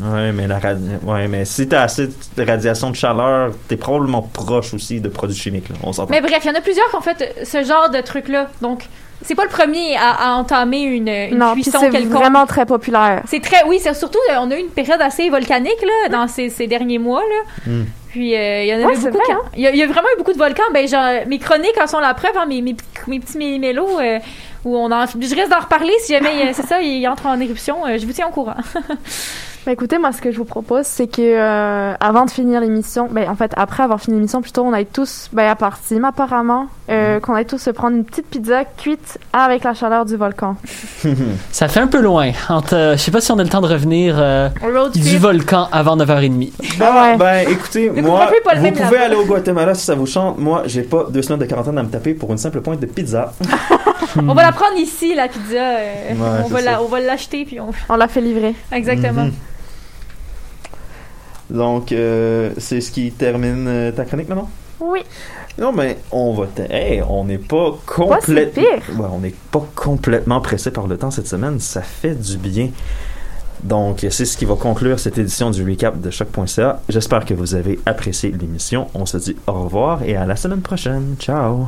[SPEAKER 3] Ouais, mais, la radi- ouais, mais si t'as assez de radiation de chaleur, t'es probablement proche aussi de produits chimiques. Là. On.
[SPEAKER 6] Mais bref, il y en a plusieurs qui ont fait ce genre de truc-là. Donc, c'est pas le premier à, à entamer une, une
[SPEAKER 4] Non, puis
[SPEAKER 6] cuisson
[SPEAKER 4] c'est
[SPEAKER 6] quelconque.
[SPEAKER 4] vraiment très populaire.
[SPEAKER 6] C'est très, oui, c'est surtout, euh, on a eu une période assez volcanique là, dans ces, ces derniers mois là.
[SPEAKER 3] Mm.
[SPEAKER 6] Puis euh, il y en a
[SPEAKER 4] Ouais,
[SPEAKER 6] beaucoup. Il y, a- il y a vraiment eu beaucoup de volcans. Ben genre mes chroniques en sont la preuve, hein, mes, mes, mes petits mé- mélos euh, où on en, je risque d'en reparler si jamais c'est ça, il entre en éruption. euh, je vous tiens au courant.
[SPEAKER 4] Ben, écoutez, moi, ce que je vous propose, c'est que euh, avant de finir l'émission, ben, en fait, après avoir fini l'émission, plutôt, on aille tous, ben, à part Sim, apparemment, euh, qu'on aille tous se prendre une petite pizza cuite avec la chaleur du volcan.
[SPEAKER 5] Ça fait un peu loin. Entre, euh, je sais pas si on a le temps de revenir euh, du volcan avant 9h30.
[SPEAKER 3] Ben,
[SPEAKER 4] ouais.
[SPEAKER 3] ben, écoutez, moi,
[SPEAKER 6] pourquoi pas le
[SPEAKER 3] vous pouvez
[SPEAKER 6] là-bas?
[SPEAKER 3] aller au Guatemala si ça vous chante. Moi, j'ai pas deux semaines de quarantaine à me taper pour une simple pointe de pizza.
[SPEAKER 6] On va la prendre ici, la pizza.
[SPEAKER 3] Ouais,
[SPEAKER 6] on, va la- on va l'acheter, puis on.
[SPEAKER 4] On l'a fait livrer.
[SPEAKER 6] Exactement.
[SPEAKER 3] Mhm. Donc, euh, c'est ce qui termine euh, ta chronique maintenant?
[SPEAKER 4] Oui.
[SPEAKER 3] Non, mais on va. Hey, on n'est pas complètement.
[SPEAKER 4] pire.
[SPEAKER 3] Ouais, on n'est pas complètement pressé par le temps cette semaine. Ça fait du bien. Donc, c'est ce qui va conclure cette édition du recap de choc.ca. J'espère que vous avez apprécié l'émission. On se dit au revoir et à la semaine prochaine. Ciao.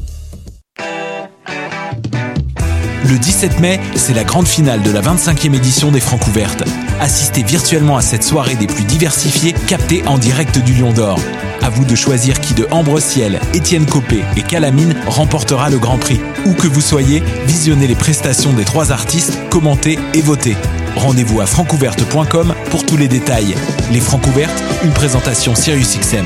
[SPEAKER 1] Le 17 mai, c'est la grande finale de la 25e édition des Francs ouvertes. Assistez virtuellement à cette soirée des plus diversifiées, captée en direct du Lion d'Or. À vous de choisir qui de Ambre Ciel, Étienne Copé et Calamine remportera le Grand Prix. Où que vous soyez, visionnez les prestations des trois artistes, commentez et votez. Rendez-vous à francouverte.com pour tous les détails. Les Francs ouvertes, une présentation SiriusXM.